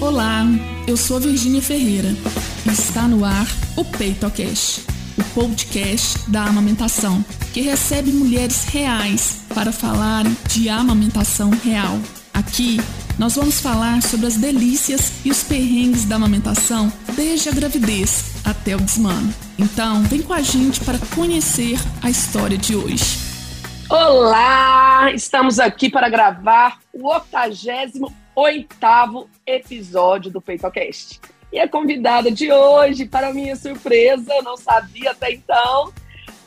Olá, eu sou a Virgínia Ferreira e está no ar o PeitoCast, o podcast da amamentação, que recebe mulheres reais para falarem de amamentação real. Aqui nós vamos falar sobre as delícias e os perrengues da amamentação desde a gravidez até o desmano. Então, vem com a gente para conhecer a história de hoje. Olá! Estamos aqui para gravar o 88 episódio do PeitoCast. E a convidada de hoje, para minha surpresa, eu não sabia até então,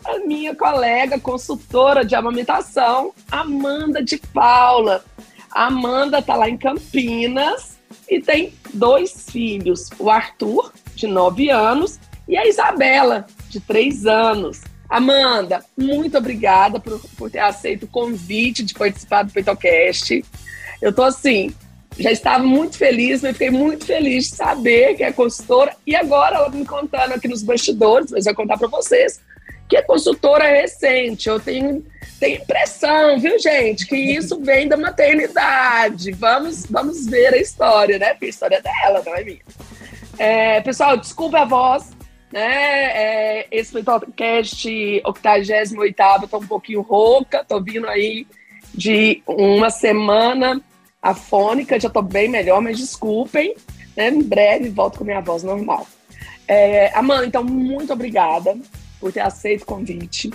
a minha colega consultora de amamentação, Amanda de Paula. A Amanda está lá em Campinas e tem dois filhos, o Arthur, de 9 anos, e a Isabela, de 3 anos. Amanda, muito obrigada por, por ter aceito o convite de participar do PeitoCast. Eu tô assim, já estava muito feliz, mas fiquei muito feliz de saber que é consultora. E agora ela me contando aqui nos bastidores, mas vou contar para vocês, que é consultora recente. Eu tenho, tenho impressão, viu, gente, que isso vem da maternidade. Vamos, vamos ver a história, né? Porque a história é dela, não é minha. É, pessoal, desculpa a voz, né? É, esse podcast 88 eu tô um pouquinho rouca, tô vindo aí de uma semana afônica, já tô bem melhor, mas desculpem, né? Em breve volto com minha voz normal. É, Amanda, então, muito obrigada por ter aceito o convite,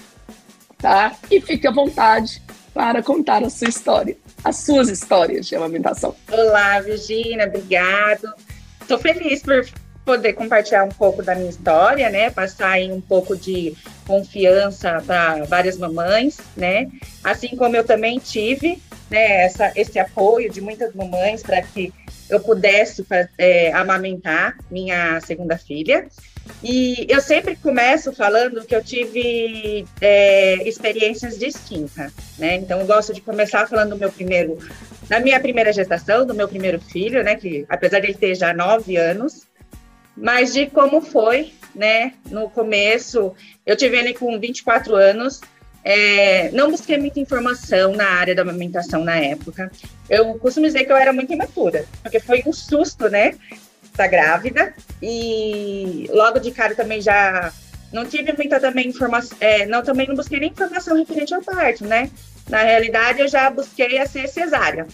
tá? E fique à vontade para contar a sua história, as suas histórias de amamentação. Olá, Virginia, obrigado. Estou feliz por poder compartilhar um pouco da minha história, né? Passar aí um pouco de confiança para várias mamães, né? Assim como eu também tive, né? Essa, esse apoio de muitas mamães para que eu pudesse é, amamentar minha segunda filha. E eu sempre começo falando que eu tive é, experiências distintas, né? Então eu gosto de começar falando do meu primeiro, da minha primeira gestação, do meu primeiro filho, né? Que apesar de ele ter já nove anos, mas de como foi, né? No começo, eu tive ele com 24 anos, é, não busquei muita informação na área da amamentação na época. Eu costumo dizer que eu era muito imatura, porque foi um susto, né? Tá grávida e logo de cara também já não tive muita também informação, é, não também não busquei nem informação referente ao parto, né? Na realidade, eu já busquei a ser cesárea.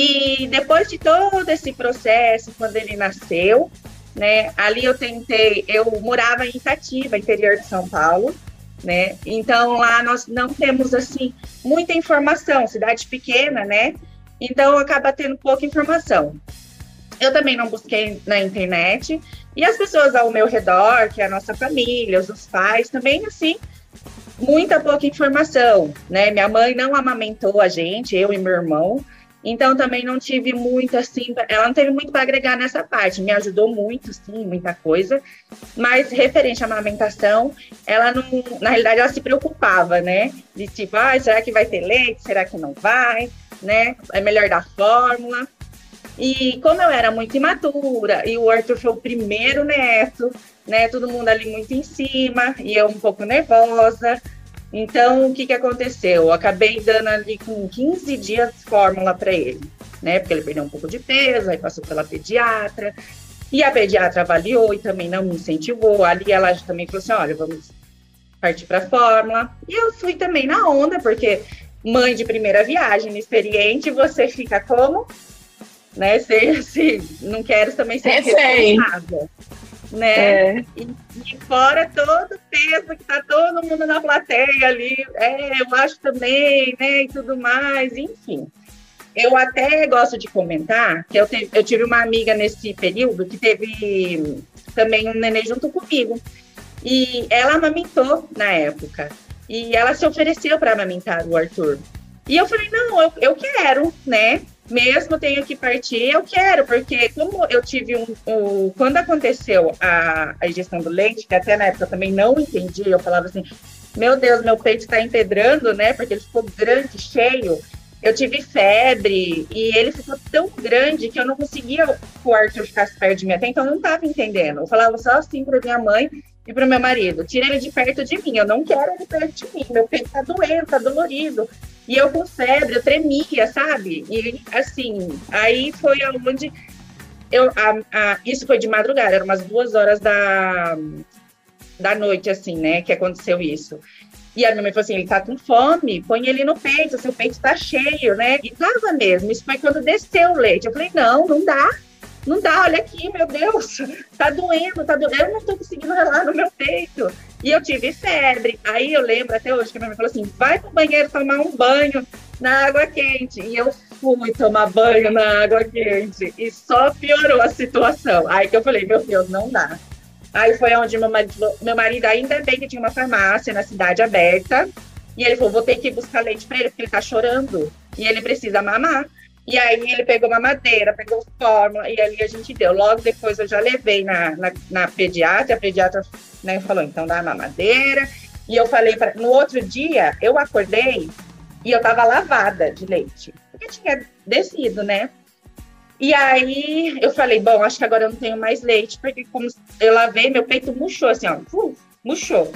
E depois de todo esse processo, quando ele nasceu, né? Ali eu tentei, eu morava em Itatiba, interior de São Paulo, né? Então lá nós não temos assim muita informação, cidade pequena, né? Então acaba tendo pouca informação. Eu também não busquei na internet e as pessoas ao meu redor, que é a nossa família, os pais, também assim muita pouca informação, né? Minha mãe não amamentou a gente, eu e meu irmão. Então também não tive muito assim, ela não teve muito para agregar nessa parte, me ajudou muito, sim, muita coisa, mas referente à amamentação, ela não, na realidade ela se preocupava, né? De tipo, ah, será que vai ter leite? Será que não vai? Né? É melhor dar fórmula. E como eu era muito imatura e o Arthur foi o primeiro neto, né? Todo mundo ali muito em cima e eu um pouco nervosa. Então, o que, que aconteceu? Eu acabei dando ali com 15 dias fórmula para ele, né? Porque ele perdeu um pouco de peso, aí passou pela pediatra. E a pediatra avaliou e também não me incentivou. Ali ela também falou assim: olha, vamos partir para a fórmula. E eu fui também na onda, porque mãe de primeira viagem, experiente, você fica como? Né? Se, se não quero também ser é responsável né? É. E, e, fora todo o peso que tá todo mundo na plateia ali, é, eu acho também, né? E tudo mais, enfim. Eu até gosto de comentar que eu, te, eu tive uma amiga nesse período que teve também um neném junto comigo. E ela amamentou na época. E ela se ofereceu para amamentar o Arthur. E eu falei, não, eu, eu quero, né? Mesmo tenho que partir, eu quero, porque como eu tive um. um quando aconteceu a, a ingestão do leite, que até na época eu também não entendi, eu falava assim: meu Deus, meu peito está empedrando, né? Porque ele ficou grande, cheio. Eu tive febre e ele ficou tão grande que eu não conseguia o Arthur ficasse perto de mim. Até então eu não estava entendendo. Eu falava só assim para minha mãe e para meu marido: tira ele de perto de mim, eu não quero ele perto de mim. Meu peito está doendo, está dolorido. E eu com febre, eu tremia, sabe? E assim, aí foi onde eu, a, a, isso foi de madrugada, eram umas duas horas da, da noite, assim, né, que aconteceu isso. E a minha mãe falou assim: ele tá com fome, põe ele no peito, seu peito tá cheio, né? E tava mesmo. Isso foi quando desceu o leite. Eu falei: não, não dá. Não dá, olha aqui, meu Deus, tá doendo, tá doendo. Eu não tô conseguindo relar no meu peito. E eu tive febre. Aí eu lembro até hoje que a minha mãe falou assim: vai pro banheiro tomar um banho na água quente. E eu fui tomar banho na água quente. E só piorou a situação. Aí que eu falei: meu Deus, não dá. Aí foi onde meu marido, meu marido ainda bem que tinha uma farmácia na cidade aberta. E ele falou: vou ter que buscar leite para ele, porque ele tá chorando. E ele precisa mamar. E aí ele pegou uma madeira, pegou fórmula, e ali a gente deu. Logo depois eu já levei na, na, na pediatra, a pediatra né, falou, então dá uma madeira. E eu falei, pra... no outro dia, eu acordei e eu tava lavada de leite. Porque tinha descido, né? E aí eu falei, bom, acho que agora eu não tenho mais leite, porque como eu lavei, meu peito murchou assim, ó, murchou.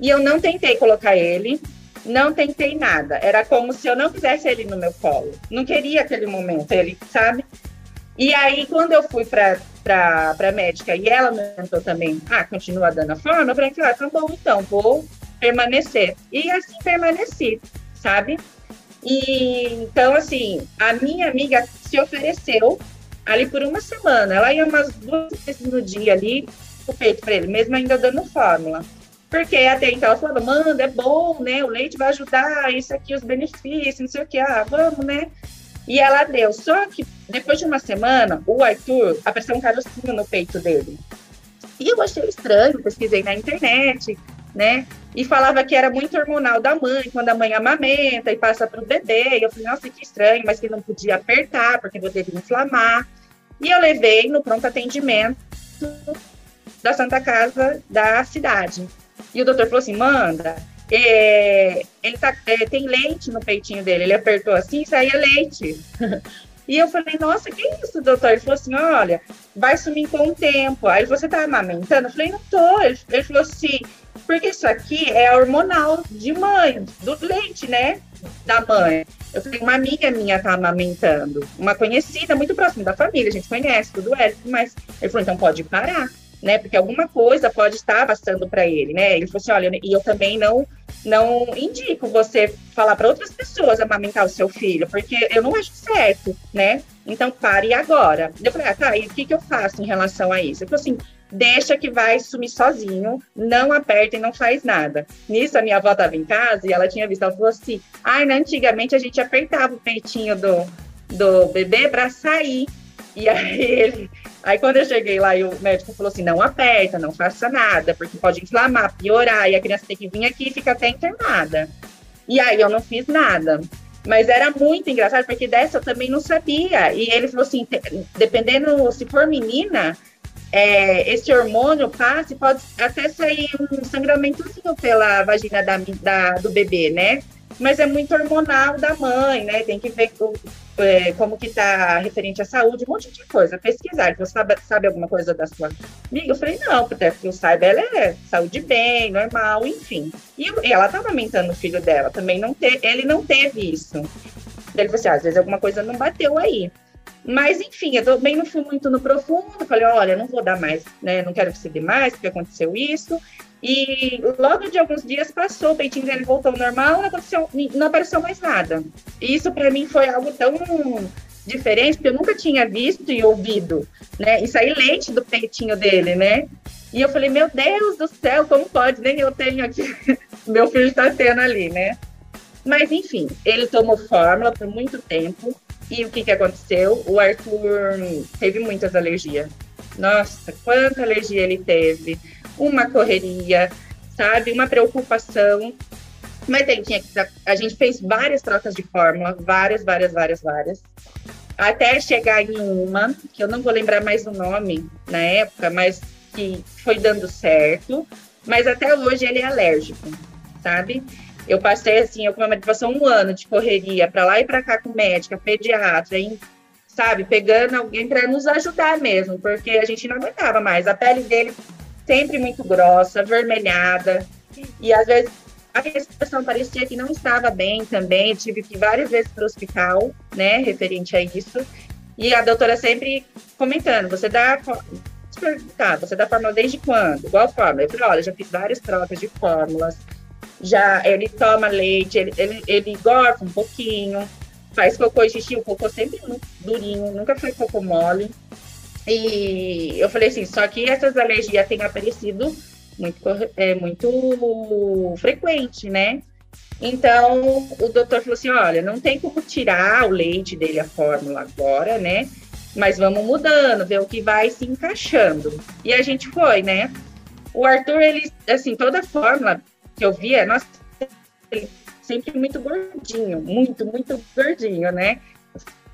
E eu não tentei colocar ele, não tentei nada. Era como se eu não quisesse ele no meu colo. Não queria aquele momento, ele, sabe? E aí, quando eu fui para a médica e ela me perguntou também, ah, continua dando a forma, eu falei, ah, tá bom, então, vou permanecer. E assim permaneci, sabe? E então, assim, a minha amiga se ofereceu ali por uma semana. Ela ia umas duas vezes no dia ali, o peito para ele, mesmo ainda dando fórmula. Porque até então ela falava, manda, é bom, né? O leite vai ajudar, isso aqui, os benefícios, não sei o que, ah, vamos, né? E ela deu. Só que depois de uma semana, o Arthur apareceu um carocinho no peito dele. E eu achei estranho, pesquisei na internet, né? E falava que era muito hormonal da mãe, quando a mãe amamenta e passa para o bebê. E eu falei, nossa, que estranho, mas que não podia apertar, porque poderia inflamar. E eu levei no pronto atendimento da Santa Casa da cidade. E o doutor falou assim: manda, é, ele tá, é, tem leite no peitinho dele. Ele apertou assim e saía leite. e eu falei, nossa, que isso, doutor? Ele falou assim: olha, vai sumir com o tempo. Aí você tá amamentando? Eu falei, não tô. Ele, ele falou assim: porque isso aqui é hormonal de mãe, do leite, né? Da mãe. Eu falei, uma amiga minha tá amamentando, uma conhecida, muito próxima da família, a gente conhece, tudo é, mas ele falou, então pode parar né? Porque alguma coisa pode estar passando para ele, né? Ele falou assim, olha, e eu também não não indico você falar para outras pessoas amamentar o seu filho, porque eu não acho certo, né? Então pare agora. Eu falei, ah, tá, e o que, que eu faço em relação a isso? Ele falou assim, deixa que vai sumir sozinho, não aperta e não faz nada. Nisso, a minha avó estava em casa e ela tinha visto, ela falou assim, ai, ah, antigamente a gente apertava o peitinho do, do bebê para sair. E aí ele, Aí quando eu cheguei lá e o médico falou assim, não aperta, não faça nada, porque pode inflamar, piorar, e a criança tem que vir aqui e fica até internada. E aí eu não fiz nada. Mas era muito engraçado, porque dessa eu também não sabia. E ele falou assim, dependendo, se for menina, é, esse hormônio passa e pode até sair um sangramentozinho pela vagina da, da, do bebê, né? Mas é muito hormonal da mãe, né? Tem que ver é, como que está referente à saúde, um monte de coisa, pesquisar. Você sabe, sabe alguma coisa da sua amiga? Eu falei, não, porque eu saiba, ela é saúde bem, normal, enfim. E ela estava aumentando o filho dela, também não te, ele não teve isso. Ele falou assim, ah, às vezes alguma coisa não bateu aí. Mas, enfim, eu também não fui muito no profundo, falei, olha, não vou dar mais, né, não quero que você dê mais, porque aconteceu isso. E logo de alguns dias passou, o peitinho dele voltou ao normal, não, aconteceu, não apareceu mais nada. E isso para mim foi algo tão diferente, porque eu nunca tinha visto e ouvido, né? E sair leite do peitinho dele, né? E eu falei, meu Deus do céu, como pode? Nem eu tenho aqui, meu filho está tendo ali, né? Mas enfim, ele tomou fórmula por muito tempo. E o que, que aconteceu? O Arthur teve muitas alergias. Nossa, quanta alergia ele teve uma correria, sabe? Uma preocupação. Mas aí tinha que. A gente fez várias trocas de fórmula, várias, várias, várias, várias. Até chegar em uma, que eu não vou lembrar mais o nome na época, mas que foi dando certo. Mas até hoje ele é alérgico, sabe? Eu passei assim, eu com uma passou um ano de correria para lá e para cá com médica, pediatra, hein? sabe, pegando alguém para nos ajudar mesmo, porque a gente não aguentava mais. A pele dele sempre muito grossa, avermelhada, e às vezes a respiração parecia que não estava bem também, tive que ir várias vezes para o hospital, né, referente a isso. E a doutora sempre comentando, você dá tá, você dá fórmula desde quando? Igual fórmula. Eu falei, olha, já fiz várias trocas de fórmulas, já ele toma leite, ele, ele, ele gorfa um pouquinho, faz cocô e xixi, o cocô sempre muito durinho, nunca foi cocô mole. E eu falei assim, só que essas alergias têm aparecido muito, é, muito frequente, né? Então, o doutor falou assim, olha, não tem como tirar o leite dele, a fórmula agora, né? Mas vamos mudando, ver o que vai se encaixando. E a gente foi, né? O Arthur, ele, assim, toda fórmula que eu via, nossa, ele sempre muito gordinho, muito, muito gordinho, né?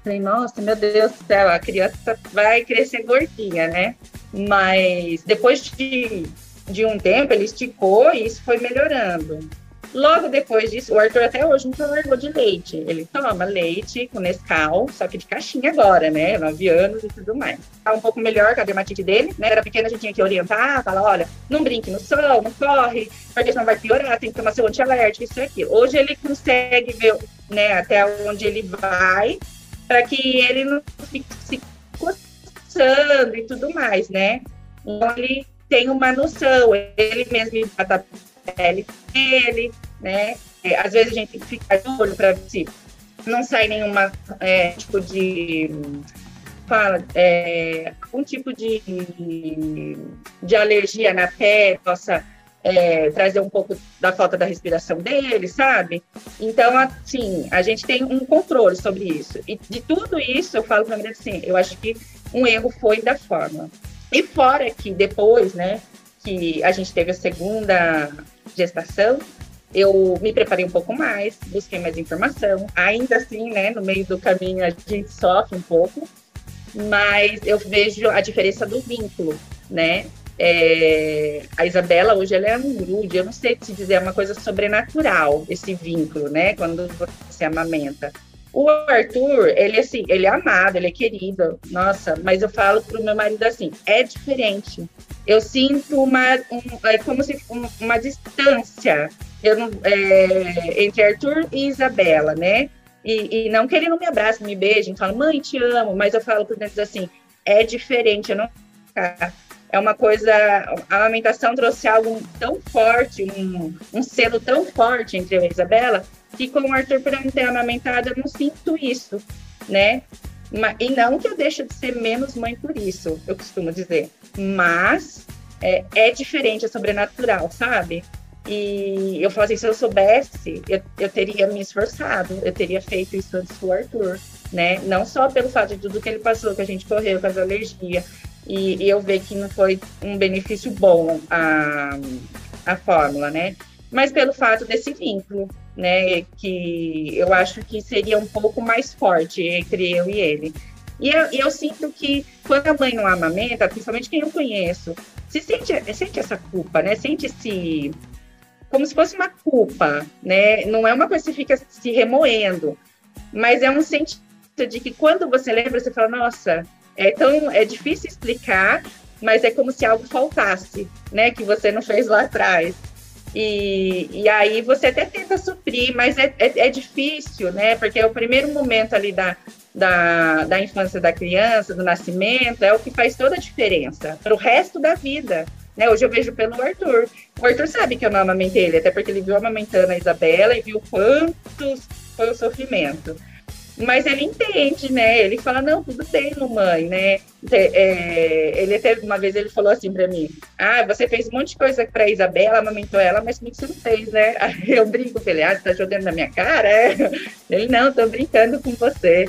Falei, nossa, meu Deus do céu, a criança vai crescer gordinha, né? Mas depois de, de um tempo, ele esticou e isso foi melhorando. Logo depois disso, o Arthur até hoje nunca largou de leite. Ele toma leite com Nescau, só que de caixinha agora, né? Nove anos e tudo mais. Tá um pouco melhor com a dermatite dele, né? Era pequeno, a gente tinha que orientar, falar, olha, não brinque no sol, não corre, porque senão vai piorar, tem que tomar seu antialérgico, isso e aquilo. Hoje ele consegue ver, né, até onde ele vai, para que ele não fique se coçando e tudo mais, né? Então ele tem uma noção, ele mesmo hidrata pele dele, né? É, às vezes a gente tem que ficar de olho para ver se não sai nenhuma é, tipo de fala é, um tipo de, de alergia na pele possa é, trazer um pouco da falta da respiração dele, sabe? Então, assim, a gente tem um controle sobre isso. E de tudo isso, eu falo para mim assim, eu acho que um erro foi da forma. E fora que depois, né, que a gente teve a segunda gestação, eu me preparei um pouco mais, busquei mais informação. Ainda assim, né, no meio do caminho a gente sofre um pouco, mas eu vejo a diferença do vínculo, né? É, a Isabela hoje ela é um grude, eu não sei te dizer, é uma coisa sobrenatural esse vínculo, né? Quando você amamenta. O Arthur, ele assim, ele é amado, ele é querido, nossa, mas eu falo pro meu marido assim, é diferente. Eu sinto uma, um, é como se uma distância eu não, é, entre Arthur e Isabela, né? E, e, não que ele não me abrace, me beije, fala, mãe, te amo, mas eu falo por dentro assim, é diferente, eu não é uma coisa, a amamentação trouxe algo tão forte, um, um selo tão forte entre eu e a Isabela, que com o Arthur, por não ter amamentado, eu não sinto isso, né? E não que eu deixe de ser menos mãe por isso, eu costumo dizer. Mas é, é diferente, é sobrenatural, sabe? E eu falo assim, se eu soubesse, eu, eu teria me esforçado, eu teria feito isso antes do Arthur, né? Não só pelo fato de tudo que ele passou, que a gente correu com as alergias, e, e eu ver que não foi um benefício bom a, a fórmula, né? Mas pelo fato desse vínculo, né? Que eu acho que seria um pouco mais forte entre eu e ele. E eu, eu, sinto que quando a mãe não amamenta, principalmente quem eu conheço, se sente, sente essa culpa, né? Sente esse como se fosse uma culpa, né? Não é uma coisa que fica se remoendo, mas é um sentimento de que quando você lembra, você fala, nossa, é tão é difícil explicar, mas é como se algo faltasse, né? Que você não fez lá atrás. E, e aí você até tenta suprir, mas é, é, é difícil, né? Porque é o primeiro momento ali da, da, da infância da criança, do nascimento, é o que faz toda a diferença para o resto da vida. Né? Hoje eu vejo pelo Arthur. O Arthur sabe que eu não amamentei ele, até porque ele viu amamentando a Isabela e viu quantos foi o sofrimento. Mas ele entende, né? Ele fala, não, tudo bem, mamãe, né? É, ele até uma vez ele falou assim para mim: Ah, você fez um monte de coisa para Isabela, amamentou ela, mas comigo você não fez, né? Aí eu brinco com ele, ah, você tá jogando na minha cara? É? Ele, não, tô brincando com você.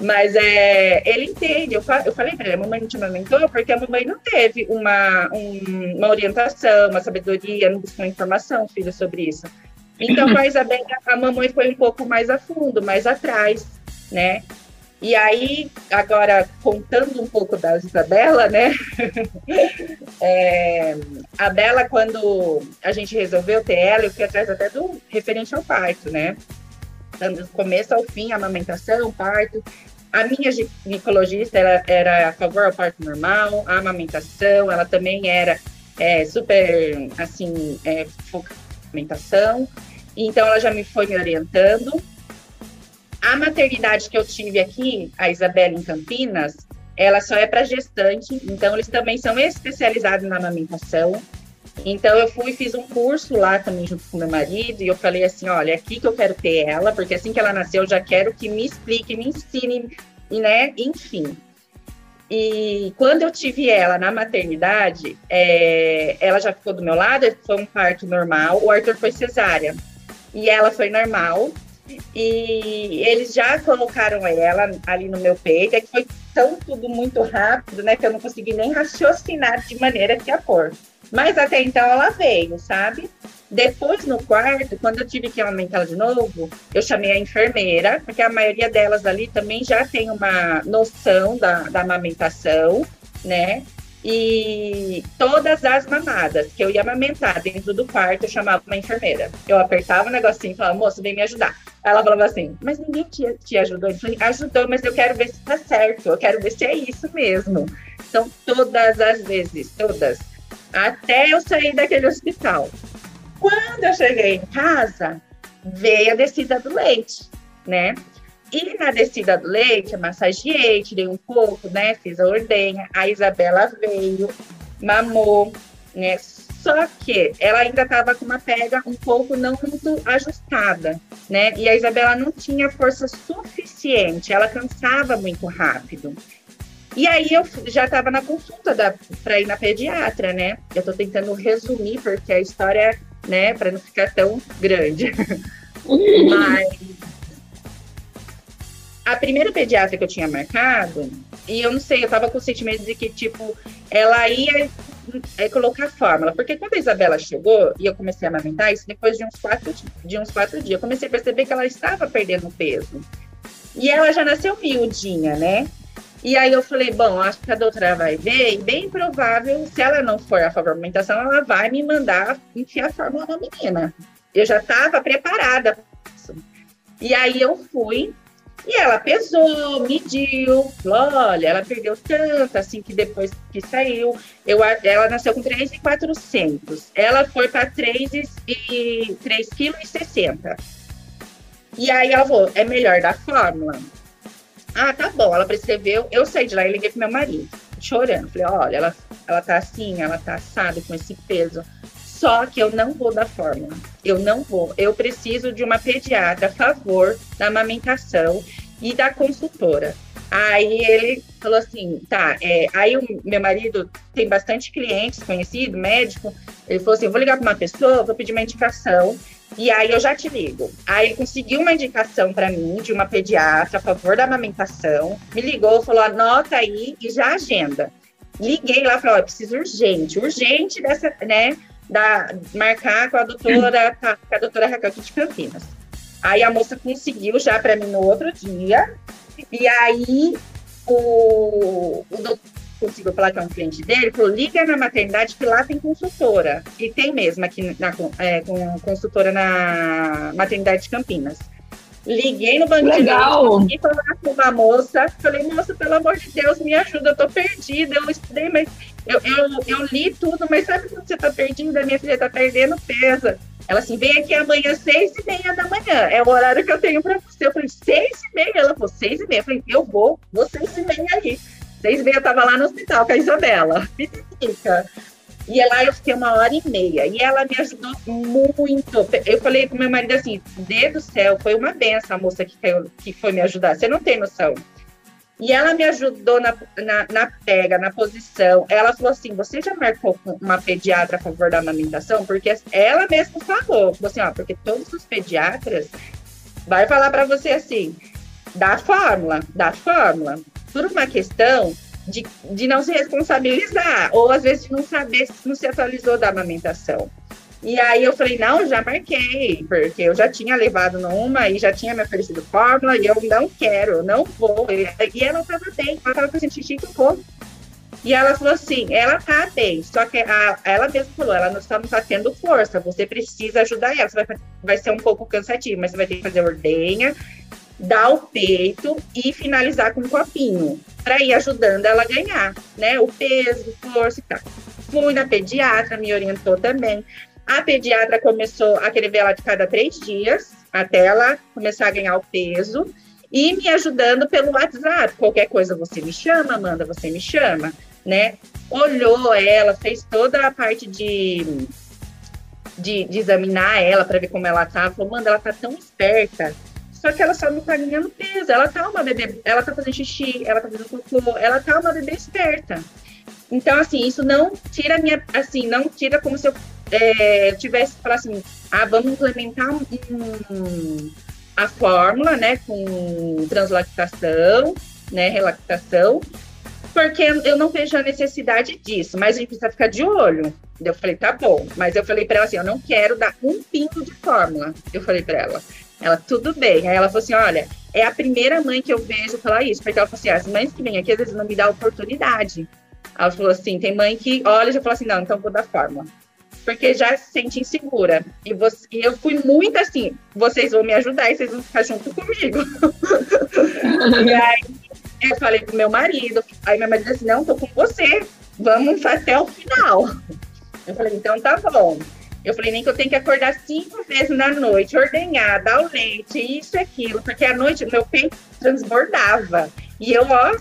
Mas é, ele entende. Eu, eu falei para ele, a mamãe não te amamentou porque a mamãe não teve uma, um, uma orientação, uma sabedoria, não buscou informação, filho, sobre isso. Então, com a Isabela, a mamãe foi um pouco mais a fundo, mais atrás, né? E aí, agora, contando um pouco da Isabela, né? é, a Bela, quando a gente resolveu ter ela, eu fui atrás até do referente ao parto, né? do começo ao fim, amamentação, parto. A minha ginecologista ela era a favor ao parto normal, a amamentação, ela também era é, super, assim, é, focada amamentação. Então, ela já me foi me orientando. A maternidade que eu tive aqui, a Isabela em Campinas, ela só é para gestante, então eles também são especializados na amamentação. Então eu fui fiz um curso lá também junto com meu marido e eu falei assim, olha, é aqui que eu quero ter ela, porque assim que ela nasceu eu já quero que me explique, me ensine, né? Enfim. E quando eu tive ela na maternidade, é, ela já ficou do meu lado, foi um parto normal. O Arthur foi cesárea e ela foi normal. E eles já colocaram ela ali no meu peito, é que foi tão tudo muito rápido, né, que eu não consegui nem raciocinar de maneira que ia pôr. Mas até então ela veio, sabe? Depois, no quarto, quando eu tive que aumentar de novo, eu chamei a enfermeira, porque a maioria delas ali também já tem uma noção da, da amamentação, né? E todas as mamadas que eu ia amamentar dentro do quarto, eu chamava uma enfermeira. Eu apertava o negocinho e falava, moça, vem me ajudar. Ela falava assim, mas ninguém te, te ajudou. Eu falei, ajudou, mas eu quero ver se tá certo, eu quero ver se é isso mesmo. Então, todas as vezes, todas, até eu sair daquele hospital. Quando eu cheguei em casa, veio a descida do leite, né? E na descida do leite, eu massageei, tirei um pouco, né? Fiz a ordenha. A Isabela veio, mamou, né? Só que ela ainda estava com uma pega um pouco não muito ajustada, né? E a Isabela não tinha força suficiente, ela cansava muito rápido. E aí eu já estava na consulta para ir na pediatra, né? Eu estou tentando resumir, porque a história né? Para não ficar tão grande. Mas a primeira pediatra que eu tinha marcado, e eu não sei, eu tava com o sentimento de que, tipo, ela ia é, colocar fórmula. Porque quando a Isabela chegou e eu comecei a amamentar, isso depois de uns quatro, de uns quatro dias, eu comecei a perceber que ela estava perdendo peso. E ela já nasceu miudinha, né? E aí eu falei, bom, acho que a doutora vai ver, e bem provável, se ela não for a favor da alimentação, ela vai me mandar enfiar a fórmula na menina. Eu já estava preparada E aí eu fui, e ela pesou, mediu, olha, ela perdeu tanto, assim, que depois que saiu, eu, ela nasceu com 3,400. Ela foi para 3,60 kg. E aí ela falou, é melhor da fórmula. Ah, tá bom. Ela prescreveu. Eu saí de lá e liguei pro meu marido, chorando. Falei, olha, ela, ela tá assim, ela tá assada com esse peso. Só que eu não vou dar fórmula. Eu não vou. Eu preciso de uma pediatra a favor da amamentação e da consultora. Aí ele falou assim, tá, é, aí o meu marido tem bastante clientes conhecido, médico, ele falou assim, vou ligar para uma pessoa, vou pedir uma indicação, e aí eu já te ligo. Aí ele conseguiu uma indicação para mim de uma pediatra a favor da amamentação, me ligou, falou, anota aí e já agenda. Liguei lá, falei, ó, preciso urgente, urgente dessa, né, da, marcar com a doutora, com a doutora Raquel aqui de Campinas. Aí a moça conseguiu já para mim no outro dia, e aí o, o doutor conseguiu falar que é um cliente dele, falou, liga na maternidade que lá tem consultora. E tem mesmo aqui na é, com consultora na maternidade de Campinas. Liguei no banco Legal. e falar com uma moça. Falei, moça, pelo amor de Deus, me ajuda, eu tô perdida. Eu estudei, mas eu, eu, eu li tudo, mas sabe quando você tá perdida? Minha filha tá perdendo peso. Ela assim, vem aqui amanhã, seis e meia da manhã. É o horário que eu tenho para você. Eu falei, seis e meia? Ela falou, seis e meia. Eu falei, eu vou, vou seis e meia aí. Seis e meia eu tava lá no hospital com a Isabela. Fica. E lá eu fiquei uma hora e meia. E ela me ajudou muito. Eu falei pro meu marido assim: Deus do céu, foi uma benção a moça que, caiu, que foi me ajudar. Você não tem noção. E ela me ajudou na, na, na, pega, na posição. Ela falou assim: você já marcou uma pediatra a favor da amamentação? Porque ela mesma falou, falou assim, ó, porque todos os pediatras vai falar para você assim, dá fórmula, dá fórmula por uma questão de, de não se responsabilizar, ou às vezes de não saber se não se atualizou da amamentação. E aí eu falei, não, já marquei, porque eu já tinha levado numa e já tinha me oferecido fórmula, e eu não quero, eu não vou. E ela estava bem, ela estava com xixi que vou. E ela falou assim, ela tá bem, só que a, ela mesma falou, ela não está, não tá tendo força, você precisa ajudar ela, vai, vai ser um pouco cansativo, mas você vai ter que fazer ordenha, dar o peito e finalizar com um copinho, para ir ajudando ela a ganhar, né? O peso, força e tal. Fui na pediatra, me orientou também. A pediatra começou a querer ver ela de cada três dias, até ela começar a ganhar o peso. e me ajudando pelo WhatsApp. Qualquer coisa você me chama, manda, você me chama, né? Olhou ela, fez toda a parte de, de, de examinar ela para ver como ela tá. Falou, manda, ela tá tão esperta. Só que ela só não tá ganhando peso. Ela tá uma bebê, ela tá fazendo xixi, ela tá fazendo cocô, ela tá uma bebê esperta. Então, assim, isso não tira minha, assim, não tira como se eu é, tivesse falar assim, ah, vamos implementar um, a fórmula, né, com translactação, né, relactação, porque eu não vejo a necessidade disso, mas a gente precisa ficar de olho. Eu falei, tá bom, mas eu falei para ela assim, eu não quero dar um pingo de fórmula. Eu falei para ela, ela, tudo bem. Aí ela falou assim, olha, é a primeira mãe que eu vejo falar isso, porque ela falou assim, as mães que vêm aqui às vezes não me dão oportunidade. Ela falou assim, tem mãe que olha e já fala assim, não, então vou dar fórmula porque já se sente insegura. E, você, e eu fui muito assim, vocês vão me ajudar e vocês vão ficar junto comigo. e aí eu falei pro meu marido, aí meu marido disse, não, tô com você, vamos até o final. Eu falei, então tá bom. Eu falei, nem que eu tenho que acordar cinco vezes na noite, ordenhar, dar o leite, isso e aquilo, porque à noite meu peito transbordava. E eu, ó,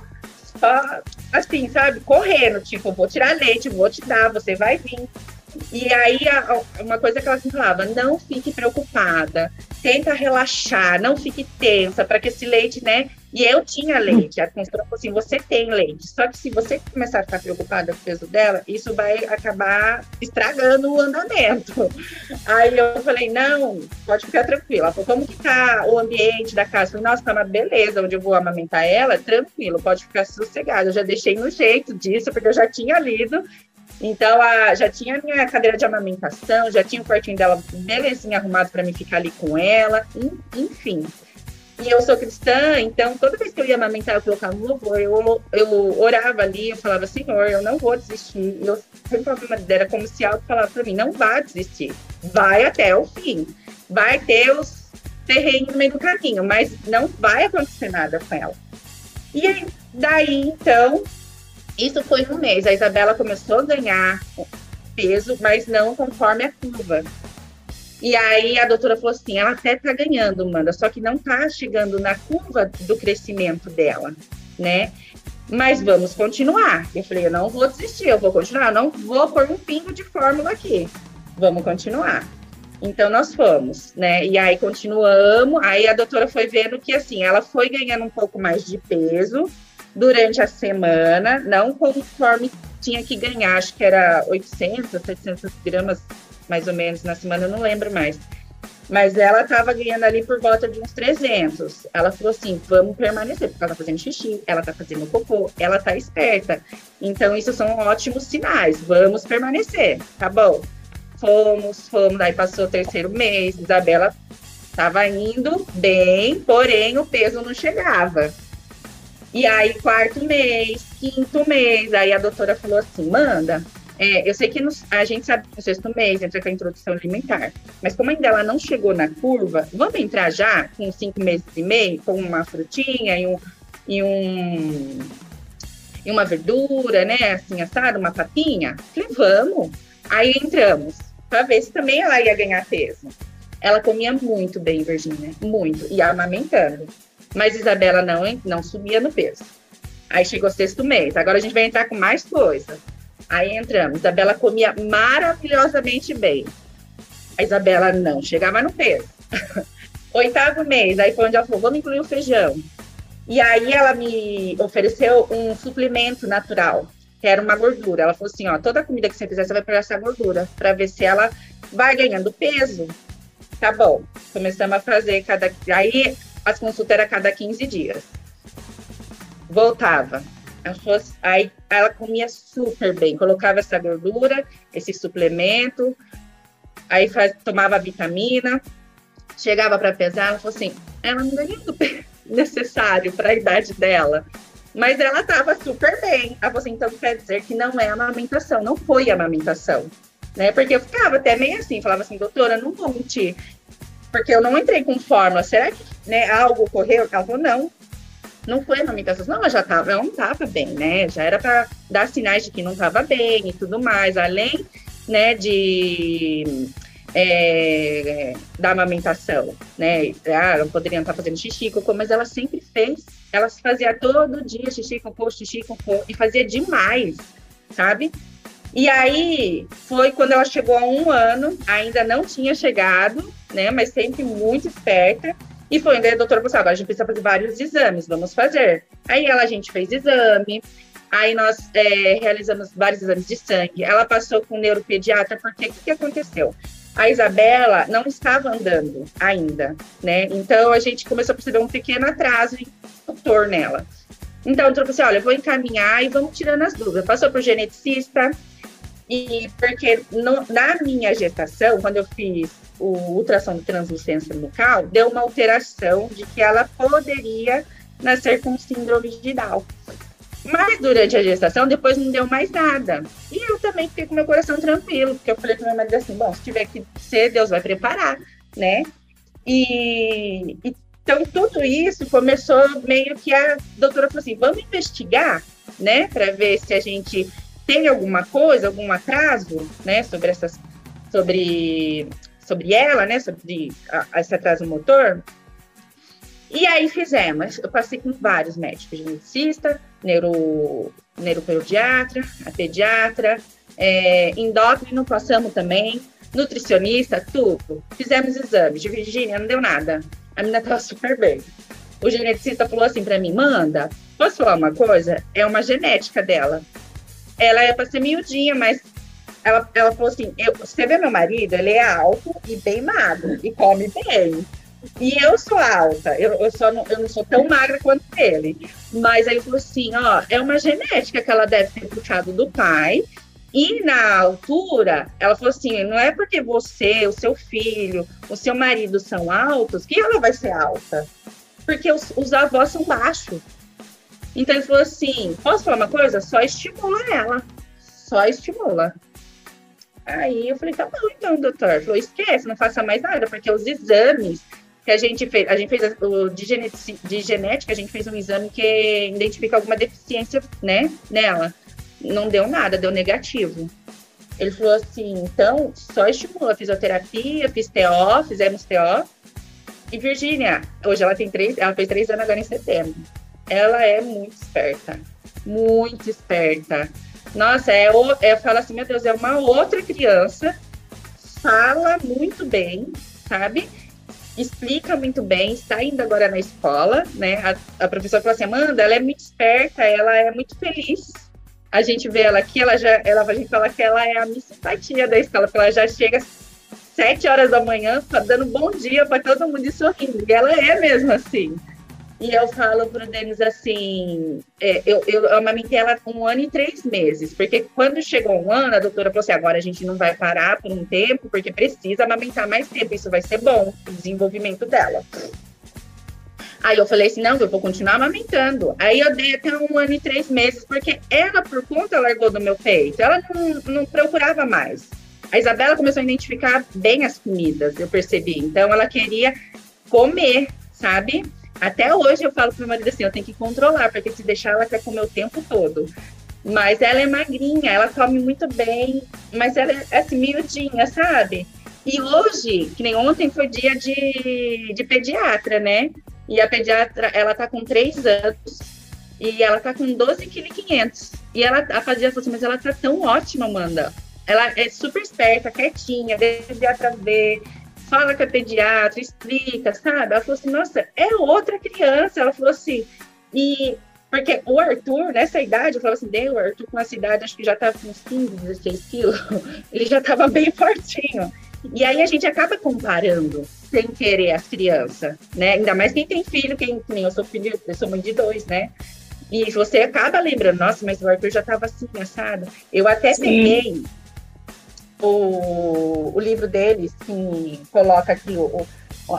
só, assim, sabe, correndo, tipo, vou tirar leite, vou te dar, você vai vir. E aí, uma coisa que ela sempre falava, não fique preocupada, tenta relaxar, não fique tensa, para que esse leite, né? E eu tinha leite, a consultora falou assim, você tem leite, só que se você começar a ficar preocupada com o peso dela, isso vai acabar estragando o andamento. Aí eu falei, não, pode ficar tranquila. Ela falou, como que tá o ambiente da casa? Eu falei, nossa, tá uma beleza, onde eu vou amamentar ela, tranquilo, pode ficar sossegada. Eu já deixei no jeito disso, porque eu já tinha lido então, a, já tinha a minha cadeira de amamentação, já tinha o quartinho dela belezinha arrumado para mim ficar ali com ela, enfim. E eu sou cristã, então toda vez que eu ia amamentar, eu colocava um louvor, eu, eu orava ali, eu falava, Senhor, eu não vou desistir. E eu sempre falava era como se algo falava para mim, não vá desistir, vai até o fim. Vai ter os terrenos no meio do caminho, mas não vai acontecer nada com ela. E aí, daí, então, isso foi no mês. A Isabela começou a ganhar peso, mas não conforme a curva. E aí a doutora falou assim: ela até tá ganhando, Manda, só que não tá chegando na curva do crescimento dela, né? Mas vamos continuar. Eu falei: eu não vou desistir, eu vou continuar, eu não vou pôr um pingo de fórmula aqui. Vamos continuar. Então nós fomos, né? E aí continuamos. Aí a doutora foi vendo que assim, ela foi ganhando um pouco mais de peso, durante a semana, não conforme tinha que ganhar, acho que era 800, 700 gramas mais ou menos na semana, eu não lembro mais. Mas ela estava ganhando ali por volta de uns 300. Ela falou assim: vamos permanecer, porque ela está fazendo xixi, ela está fazendo cocô, ela está esperta. Então, isso são ótimos sinais. Vamos permanecer, tá bom? Fomos, fomos. Daí passou o terceiro mês, Isabela estava indo bem, porém o peso não chegava. E aí, quarto mês, quinto mês, aí a doutora falou assim: manda. É, eu sei que no, a gente sabe que no sexto mês entra com a introdução alimentar, mas como ainda ela não chegou na curva, vamos entrar já com cinco meses e meio, com uma frutinha e um, e um e uma verdura, né? Assim, assado, uma papinha? Falei, vamos. Aí entramos, para ver se também ela ia ganhar peso. Ela comia muito bem, Virginia, muito, e amamentando. Mas Isabela não, não subia no peso. Aí chegou o sexto mês. Agora a gente vai entrar com mais coisa. Aí entramos. Isabela comia maravilhosamente bem. A Isabela não chegava no peso. Oitavo mês, aí foi onde ela falou: vamos incluir o feijão. E aí ela me ofereceu um suplemento natural, que era uma gordura. Ela falou assim: ó, toda comida que você fizer, você vai pegar essa gordura, para ver se ela vai ganhando peso. Tá bom. Começamos a fazer cada. Aí as consultas eram cada 15 dias. Voltava. Aí ela comia super bem, colocava essa gordura, esse suplemento, aí faz, tomava vitamina, chegava para pesar, ela falou assim, ela não ganhou o necessário para a idade dela, mas ela estava super bem. Ela falou assim, então quer dizer que não é amamentação, não foi amamentação, né? Porque eu ficava até meio assim, falava assim, doutora, não vou mentir, porque eu não entrei com fórmula. Será que né, algo ocorreu? Ela falou, não, não foi amamentação. Não, ela já estava, ela não estava bem, né? Já era para dar sinais de que não estava bem e tudo mais. Além, né, de é, da amamentação, né? Ah, não poderiam estar fazendo xixi, cocô, mas ela sempre fez. Ela fazia todo dia xixi, cocô, xixi, cocô, e fazia demais, sabe? E aí foi quando ela chegou a um ano, ainda não tinha chegado, né? Mas sempre muito esperta. E foi onde a doutora falou agora a gente precisa fazer vários exames, vamos fazer. Aí ela, a gente fez exame, aí nós é, realizamos vários exames de sangue. Ela passou com o neuropediatra, porque o que, que aconteceu? A Isabela não estava andando ainda, né? Então a gente começou a perceber um pequeno atraso em motor nela. Então, eu falou assim: olha, vou encaminhar e vamos tirando as dúvidas. Passou por geneticista, e porque no, na minha gestação, quando eu fiz o ultrassom de translucência bucal, deu uma alteração de que ela poderia nascer com síndrome de Down. Mas durante a gestação, depois não deu mais nada. E eu também fiquei com meu coração tranquilo, porque eu falei para minha mãe assim: bom, se tiver que ser, Deus vai preparar, né? E, então, tudo isso começou meio que a doutora falou assim: vamos investigar, né, para ver se a gente tem alguma coisa, algum atraso, né, sobre essas, sobre, sobre ela, né, sobre a, esse atraso motor. E aí fizemos, eu passei com vários médicos, geneticista, neuro, neuropediatra, a pediatra, é, endócrino, passamos também, nutricionista, tudo. Fizemos exames de Virgínia, não deu nada. A menina estava super bem. O geneticista falou assim para mim, manda, posso falar uma coisa? É uma genética dela ela é para ser miudinha, mas ela, ela falou assim: eu, você vê meu marido, ele é alto e bem magro, e come bem. E eu sou alta, eu, eu, só não, eu não sou tão magra quanto ele. Mas aí falou assim: ó, é uma genética que ela deve ter puxado do pai. E na altura, ela falou assim: não é porque você, o seu filho, o seu marido são altos que ela vai ser alta. Porque os, os avós são baixos. Então ele falou assim: posso falar uma coisa? Só estimula ela. Só estimula. Aí eu falei, tá bom, então, doutor. Ele falou, esquece, não faça mais nada, porque os exames que a gente fez, a gente fez o de, de genética, a gente fez um exame que identifica alguma deficiência, né, nela. Não deu nada, deu negativo. Ele falou assim, então, só estimula fisioterapia, fiz TO, fizemos TO. E Virgínia, hoje ela tem três, ela fez três anos agora em setembro ela é muito esperta. Muito esperta. Nossa, é, é, eu falo assim, meu Deus, é uma outra criança, fala muito bem, sabe? Explica muito bem, está indo agora na escola, né? A, a professora falou assim, Amanda, ela é muito esperta, ela é muito feliz. A gente vê ela aqui, ela já, ela, a gente fala que ela é a miss simpatia da escola, porque ela já chega sete horas da manhã, dando bom dia para todo mundo e sorrindo. E ela é mesmo assim. E eu falo para o Denis assim: é, eu, eu amamentei ela um ano e três meses, porque quando chegou um ano, a doutora falou assim: agora a gente não vai parar por um tempo, porque precisa amamentar mais tempo, isso vai ser bom, o desenvolvimento dela. Aí eu falei assim: não, eu vou continuar amamentando. Aí eu dei até um ano e três meses, porque ela, por conta, largou do meu peito, ela não, não procurava mais. A Isabela começou a identificar bem as comidas, eu percebi. Então ela queria comer, sabe? Até hoje eu falo pro meu marido assim, eu tenho que controlar, porque se deixar ela quer comer o tempo todo. Mas ela é magrinha, ela come muito bem, mas ela é assim, miudinha, sabe? E hoje, que nem ontem, foi dia de, de pediatra, né? E a pediatra, ela tá com três anos e ela tá com 12,5 kg. E ela, a fazia assim, mas ela tá tão ótima, Amanda. Ela é super esperta, quietinha, deixa o pediatra ver, fala com a pediatra, explica, sabe? Ela falou assim, nossa, é outra criança. Ela falou assim, e porque o Arthur, nessa idade, eu falava assim, dei o Arthur com essa idade, acho que já estava com uns 15, 16 quilos, ele já estava bem fortinho. E aí a gente acaba comparando, sem querer, as crianças, né? Ainda mais quem tem filho, quem nem eu sou filho, eu sou mãe de dois, né? E você acaba lembrando, nossa, mas o Arthur já estava assim, assado. Eu até Sim. peguei o, o livro deles, que coloca aqui o,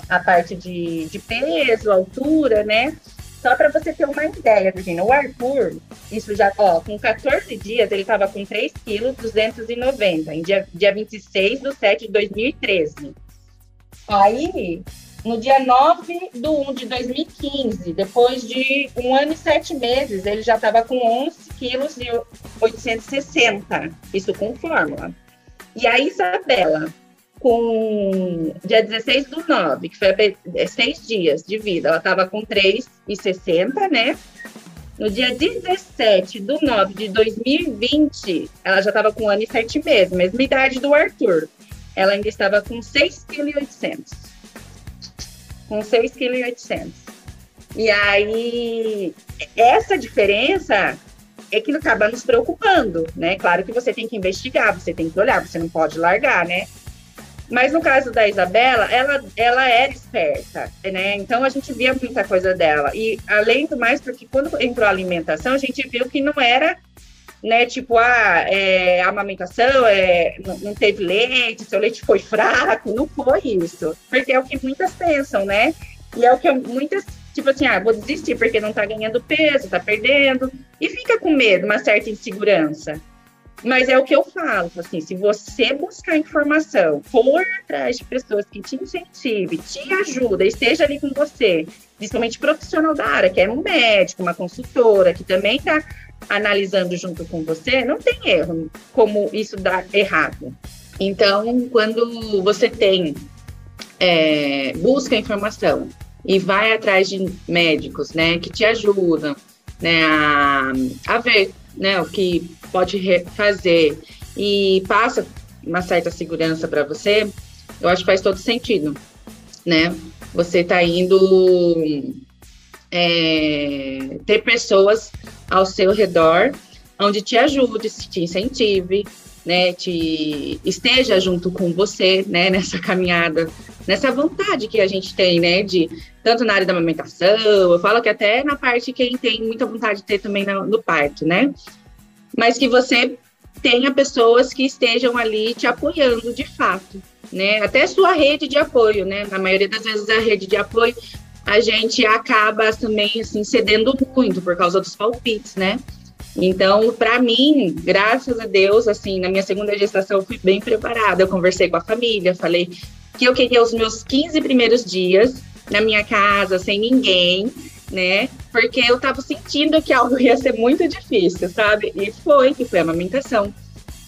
a parte de, de peso, altura, né? Só para você ter uma ideia, Virginia, o Arthur, isso já, ó, com 14 dias, ele estava com 3 quilos 290, em dia, dia 26 de 7 de 2013. Aí, no dia 9 de 1 de 2015, depois de um ano e sete meses, ele já estava com 11 quilos e 860, isso com fórmula. E a Isabela, com dia 16 do 9, que foi é, seis dias de vida, ela estava com 3,60, né? No dia 17 do 9 de 2020, ela já estava com um ano e sete meses, mesma idade do Arthur. Ela ainda estava com 6,8 kg. Com 6,8 kg. E aí, essa diferença é que acaba nos preocupando, né? Claro que você tem que investigar, você tem que olhar, você não pode largar, né? Mas no caso da Isabela, ela, ela era esperta, né? Então a gente via muita coisa dela. E além do mais, porque quando entrou a alimentação, a gente viu que não era, né? Tipo, ah, é, a amamentação é, não teve leite, seu leite foi fraco. Não foi isso. Porque é o que muitas pensam, né? E é o que muitas, tipo assim, ah, vou desistir porque não tá ganhando peso, tá perdendo. E fica com medo, uma certa insegurança. Mas é o que eu falo, assim, se você buscar informação, for atrás de pessoas que te incentive, te ajuda, esteja ali com você, principalmente profissional da área, que é um médico, uma consultora, que também está analisando junto com você, não tem erro como isso dá errado. Então, quando você tem, é, busca informação e vai atrás de médicos, né, que te ajudam, né, a, a ver, né, o que pode fazer e passa uma certa segurança para você, eu acho que faz todo sentido, né? Você está indo é, ter pessoas ao seu redor onde te ajude, te incentive, né, te esteja junto com você, né, nessa caminhada, nessa vontade que a gente tem, né, de tanto na área da amamentação, eu falo que até na parte quem tem muita vontade de ter também no, no parto, né, mas que você tenha pessoas que estejam ali te apoiando de fato, né? Até sua rede de apoio, né? Na maioria das vezes a rede de apoio a gente acaba também assim cedendo muito por causa dos palpites, né? Então, para mim, graças a Deus, assim, na minha segunda gestação eu fui bem preparada. Eu conversei com a família, falei que eu queria os meus 15 primeiros dias na minha casa, sem ninguém, né? Porque eu tava sentindo que algo ia ser muito difícil, sabe? E foi, que foi a amamentação.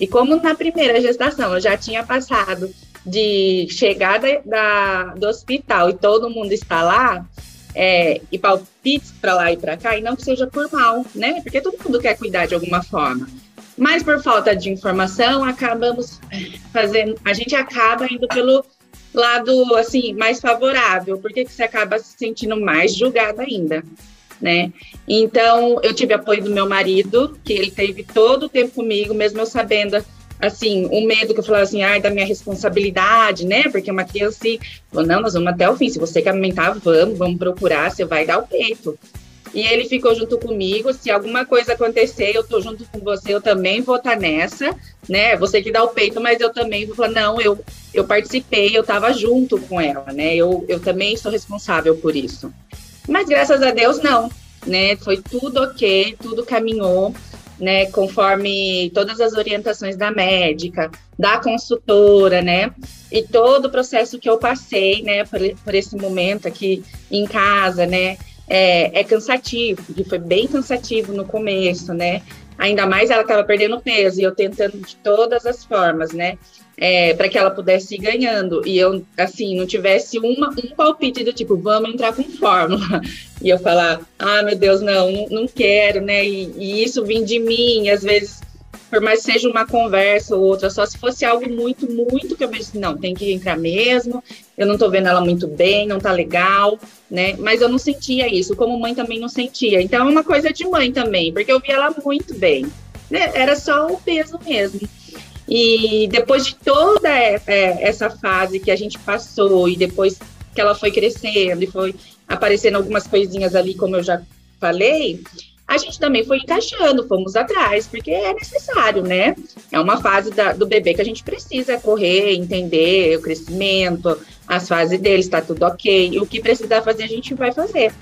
E como na primeira gestação eu já tinha passado de chegada da, do hospital e todo mundo está lá, é, e palpites para lá e para cá, e não que seja por mal, né? Porque todo mundo quer cuidar de alguma forma. Mas por falta de informação, acabamos fazendo, a gente acaba indo pelo lado assim mais favorável, porque você acaba se sentindo mais julgada ainda, né? Então, eu tive apoio do meu marido, que ele teve todo o tempo comigo, mesmo eu sabendo assim, um medo que eu falava assim, ai, da minha responsabilidade, né? Porque uma criança falou, não, nós vamos até o fim, se você quer aumentar, vamos, vamos procurar, você vai dar o peito. E ele ficou junto comigo. Se alguma coisa acontecer, eu tô junto com você, eu também vou estar tá nessa, né? Você que dá o peito, mas eu também vou falar, não, eu, eu participei, eu estava junto com ela, né? Eu, eu também sou responsável por isso. Mas graças a Deus, não, né? Foi tudo ok, tudo caminhou, né? Conforme todas as orientações da médica, da consultora, né? E todo o processo que eu passei, né? Por, por esse momento aqui em casa, né? é, é cansativo, porque foi bem cansativo no começo, né? Ainda mais ela estava perdendo peso e eu tentando de todas as formas, né? É, para que ela pudesse ir ganhando. E eu, assim, não tivesse uma, um palpite do tipo, vamos entrar com fórmula. E eu falar, ah, meu Deus, não, não, não quero, né? E, e isso vem de mim, às vezes por mais que seja uma conversa ou outra, só se fosse algo muito, muito que eu vejo não, tem que entrar mesmo, eu não tô vendo ela muito bem, não tá legal, né? Mas eu não sentia isso, como mãe também não sentia. Então é uma coisa de mãe também, porque eu via ela muito bem. Né? Era só o peso mesmo. E depois de toda é, essa fase que a gente passou, e depois que ela foi crescendo e foi aparecendo algumas coisinhas ali, como eu já falei, a gente também foi encaixando, fomos atrás, porque é necessário, né? É uma fase da, do bebê que a gente precisa correr, entender o crescimento, as fases dele, está tudo ok. E o que precisar fazer, a gente vai fazer.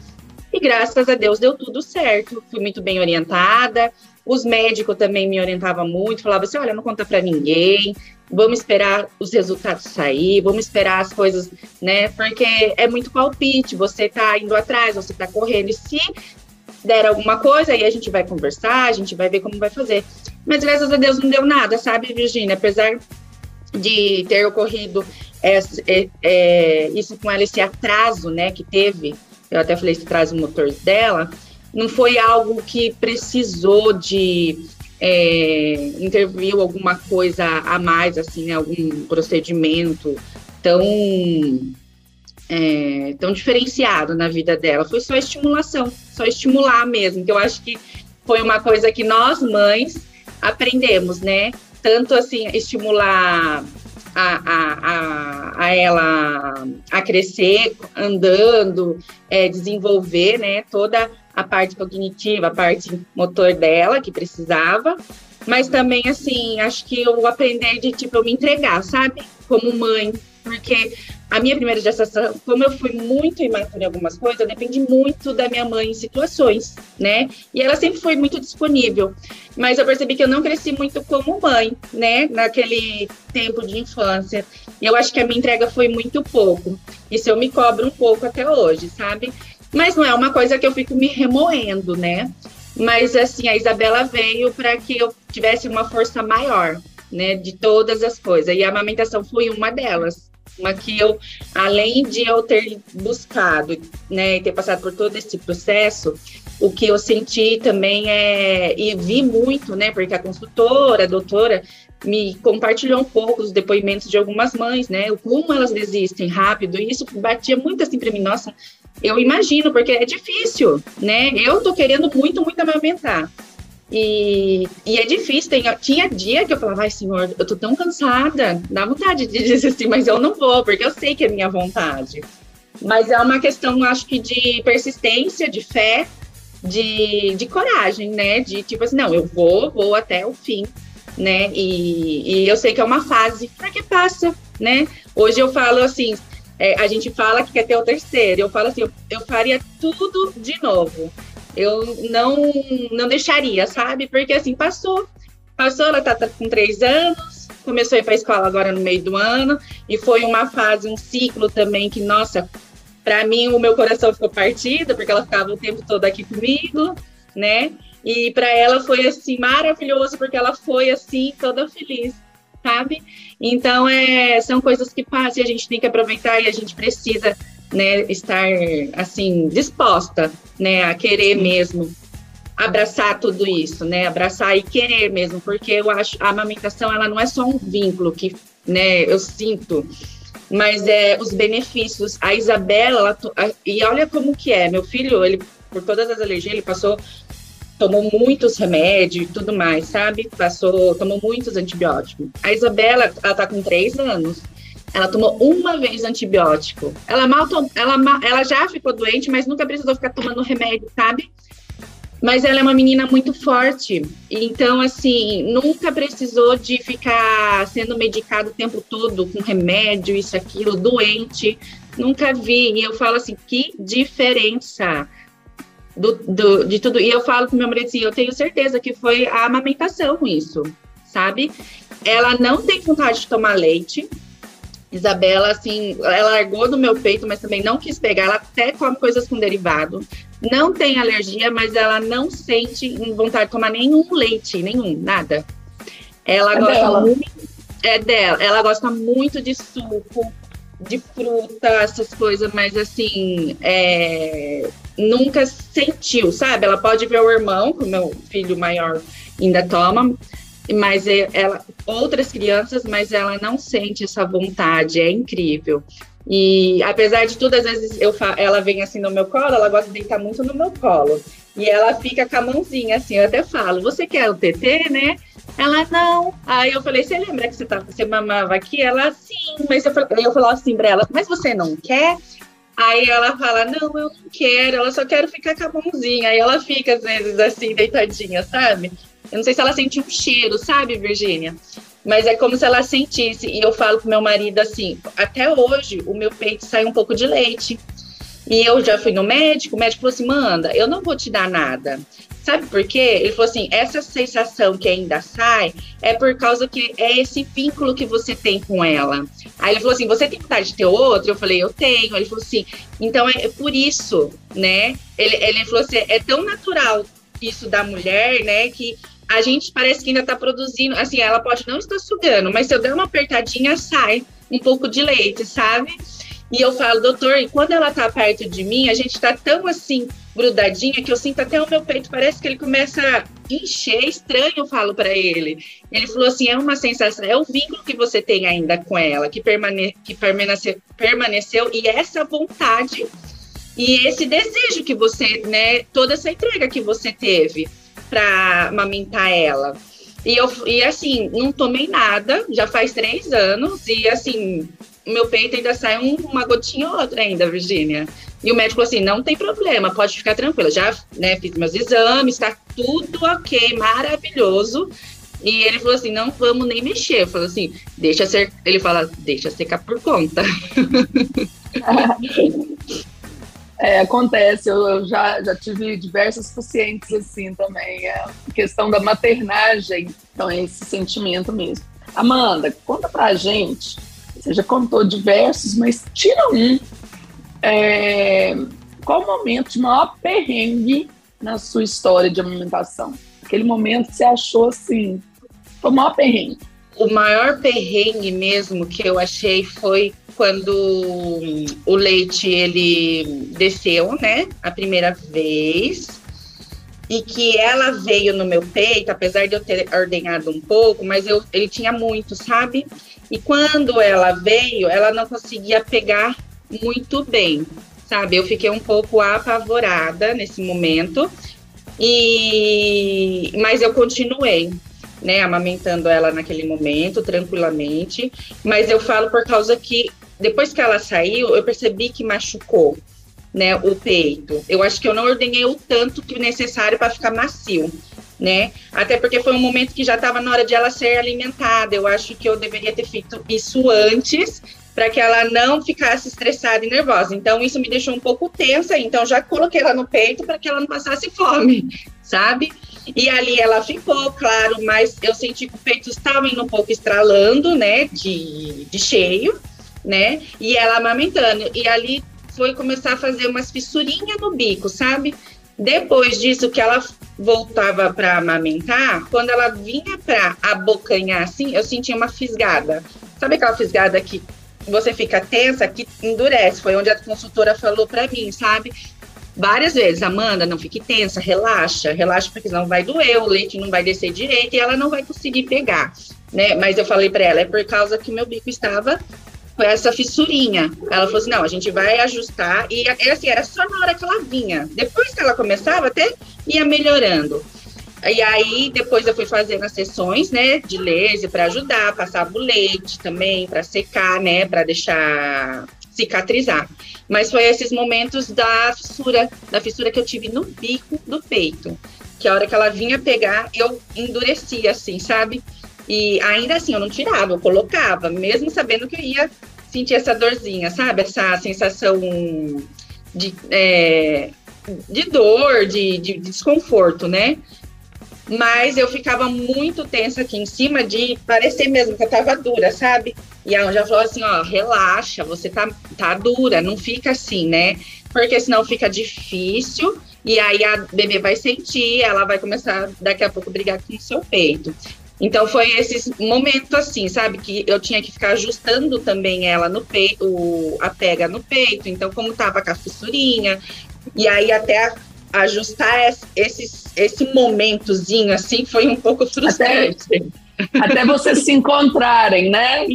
E graças a Deus deu tudo certo. Fui muito bem orientada. Os médicos também me orientavam muito, falavam assim: olha, não conta para ninguém, vamos esperar os resultados sair, vamos esperar as coisas, né? Porque é muito palpite, você tá indo atrás, você tá correndo. E se der alguma coisa, aí a gente vai conversar, a gente vai ver como vai fazer. Mas graças a Deus não deu nada, sabe, Virginia? Apesar de ter ocorrido é, é, é, isso com ela, esse atraso, né, que teve, eu até falei esse atraso motor dela, não foi algo que precisou de é, intervir alguma coisa a mais, assim, né, algum procedimento tão é, tão diferenciado na vida dela. Foi só estimulação, só estimular mesmo, que eu acho que foi uma coisa que nós, mães, aprendemos, né? Tanto assim, estimular a, a, a, a ela a crescer andando, é, desenvolver, né? Toda a parte cognitiva, a parte motor dela que precisava, mas também, assim, acho que eu aprender de, tipo, eu me entregar, sabe? Como mãe, porque a minha primeira gestação, como eu fui muito imatura em algumas coisas, eu dependi muito da minha mãe em situações, né? E ela sempre foi muito disponível. Mas eu percebi que eu não cresci muito como mãe, né? Naquele tempo de infância. E eu acho que a minha entrega foi muito pouco. Isso eu me cobro um pouco até hoje, sabe? Mas não é uma coisa que eu fico me remoendo, né? Mas assim, a Isabela veio para que eu tivesse uma força maior, né, de todas as coisas. E a amamentação foi uma delas. Uma que eu, além de eu ter buscado, né, e ter passado por todo esse processo, o que eu senti também é, e vi muito, né, porque a consultora, a doutora, me compartilhou um pouco os depoimentos de algumas mães, né, como elas desistem rápido, e isso batia muito assim para mim, nossa, eu imagino, porque é difícil, né, eu tô querendo muito, muito amamentar, e, e é difícil, tem, tinha dia que eu falava, ai senhor, eu tô tão cansada, dá vontade de desistir, mas eu não vou, porque eu sei que é minha vontade. Mas é uma questão, acho que, de persistência, de fé, de, de coragem, né? De tipo assim, não, eu vou, vou até o fim, né? E, e eu sei que é uma fase, porque passa, né? Hoje eu falo assim, é, a gente fala que quer ter o terceiro, eu falo assim, eu, eu faria tudo de novo eu não, não deixaria, sabe? Porque assim, passou. Passou, ela tá, tá com três anos, começou a ir para a escola agora no meio do ano, e foi uma fase, um ciclo também que, nossa, para mim o meu coração ficou partido, porque ela ficava o tempo todo aqui comigo, né? E para ela foi assim maravilhoso, porque ela foi assim toda feliz, sabe? Então, é, são coisas que passam e a gente tem que aproveitar e a gente precisa né, estar assim disposta, né, a querer mesmo abraçar tudo isso, né, abraçar e querer mesmo, porque eu acho a amamentação ela não é só um vínculo que, né, eu sinto, mas é os benefícios. A Isabela, ela, a, e olha como que é, meu filho, ele por todas as alergias, ele passou tomou muitos remédios e tudo mais, sabe? Passou, tomou muitos antibióticos. A Isabela, ela tá com três anos. Ela tomou uma vez antibiótico. Ela mal tom... ela, ela já ficou doente, mas nunca precisou ficar tomando remédio, sabe? Mas ela é uma menina muito forte. Então, assim, nunca precisou de ficar sendo medicada o tempo todo com remédio, isso, aquilo, doente. Nunca vi. E eu falo assim, que diferença do, do, de tudo. E eu falo pro meu marido assim, eu tenho certeza que foi a amamentação isso, sabe? Ela não tem vontade de tomar leite, Isabela, assim, ela largou do meu peito, mas também não quis pegar. Ela até come coisas com derivado. Não tem alergia, mas ela não sente vontade de tomar nenhum leite, nenhum, nada. Ela é gosta dela. muito. É dela. Ela gosta muito de suco, de fruta, essas coisas, mas assim, é, nunca sentiu, sabe? Ela pode ver o irmão, que o meu filho maior ainda toma, mas é, ela, outras crianças, mas ela não sente essa vontade, é incrível. E apesar de tudo, às vezes eu ela vem assim no meu colo, ela gosta de deitar muito no meu colo. E ela fica com a mãozinha assim, eu até falo, você quer o TT, né? Ela, não. Aí eu falei, você lembra que você, tá, você mamava aqui? Ela, sim. Mas eu, eu falo assim pra ela, mas você não quer? Aí ela fala, não, eu não quero, ela só quero ficar com a mãozinha. Aí ela fica, às vezes, assim, deitadinha, sabe? Eu não sei se ela sente um cheiro, sabe, Virgínia? Mas é como se ela sentisse. E eu falo pro meu marido assim: até hoje o meu peito sai um pouco de leite. E eu já fui no médico, o médico falou assim: manda, eu não vou te dar nada. Sabe por quê? Ele falou assim: essa sensação que ainda sai é por causa que é esse vínculo que você tem com ela. Aí ele falou assim: você tem vontade de ter outro? Eu falei: eu tenho. Ele falou assim: então é por isso, né? Ele, ele falou assim: é tão natural isso da mulher, né? Que a gente parece que ainda está produzindo, assim, ela pode não estar sugando, mas se eu der uma apertadinha, sai um pouco de leite, sabe? E eu falo, doutor, e quando ela tá perto de mim, a gente tá tão assim, grudadinha, que eu sinto até o meu peito, parece que ele começa a encher, estranho, eu falo para ele. Ele falou assim: é uma sensação, é o vínculo que você tem ainda com ela, que, permane que permaneceu, permaneceu, e essa vontade e esse desejo que você, né, toda essa entrega que você teve para amamentar ela. E, eu, e assim, não tomei nada, já faz três anos, e assim, meu peito ainda sai um, uma gotinha ou outra ainda, Virgínia. E o médico assim: não tem problema, pode ficar tranquila. Já né, fiz meus exames, tá tudo ok, maravilhoso. E ele falou assim: não vamos nem mexer. Eu assim: deixa ser. Ele fala: deixa secar por conta. É, acontece, eu, já, já tive diversos pacientes assim também. É questão da maternagem, então é esse sentimento mesmo. Amanda, conta pra gente você já contou diversos, mas tira um. É, qual o momento de maior perrengue na sua história de amamentação? Aquele momento que você achou assim, foi o maior perrengue. O maior perrengue mesmo que eu achei foi quando o leite ele desceu, né? A primeira vez. E que ela veio no meu peito, apesar de eu ter ordenhado um pouco, mas eu, ele tinha muito, sabe? E quando ela veio, ela não conseguia pegar muito bem, sabe? Eu fiquei um pouco apavorada nesse momento. E mas eu continuei, né, amamentando ela naquele momento tranquilamente, mas eu falo por causa que depois que ela saiu, eu percebi que machucou, né, o peito. Eu acho que eu não ordenhei o tanto que necessário para ficar macio né? Até porque foi um momento que já estava na hora de ela ser alimentada. Eu acho que eu deveria ter feito isso antes para que ela não ficasse estressada e nervosa. Então isso me deixou um pouco tensa, então já coloquei ela no peito para que ela não passasse fome, sabe? E ali ela ficou, claro, mas eu senti que o peito estava indo um pouco estralando, né, de, de cheio, né? E ela amamentando. E ali foi começar a fazer umas fissurinhas no bico, sabe? Depois disso, que ela voltava para amamentar, quando ela vinha para abocanhar assim, eu sentia uma fisgada. Sabe aquela fisgada que você fica tensa, que endurece? Foi onde a consultora falou para mim, sabe? Várias vezes, Amanda, não fique tensa, relaxa, relaxa, porque senão vai doer, o leite não vai descer direito e ela não vai conseguir pegar, né? Mas eu falei para ela, é por causa que meu bico estava com essa fissurinha. Ela falou assim: não, a gente vai ajustar. E é assim, era só na hora que ela vinha. Depois que ela começava, até ia melhorando. E aí, depois eu fui fazendo as sessões, né, de laser para ajudar, passava o leite também, para secar, né, para deixar cicatrizar. Mas foi esses momentos da fissura, da fissura que eu tive no bico do peito. Que a hora que ela vinha pegar, eu endurecia, assim, sabe? E ainda assim, eu não tirava, eu colocava, mesmo sabendo que eu ia sentir essa dorzinha, sabe? Essa sensação de, é, de dor, de, de, desconforto, né? Mas eu ficava muito tensa aqui em cima de parecer mesmo que eu tava dura, sabe? E a já falou assim, ó, relaxa, você tá, tá dura, não fica assim, né? Porque senão fica difícil e aí a bebê vai sentir, ela vai começar daqui a pouco brigar com o seu peito. Então foi esses momentos assim, sabe, que eu tinha que ficar ajustando também ela no peito, a pega no peito. Então como tava com a fissurinha, e aí até ajustar esse, esse momentozinho assim foi um pouco frustrante. Até, até vocês se encontrarem, né?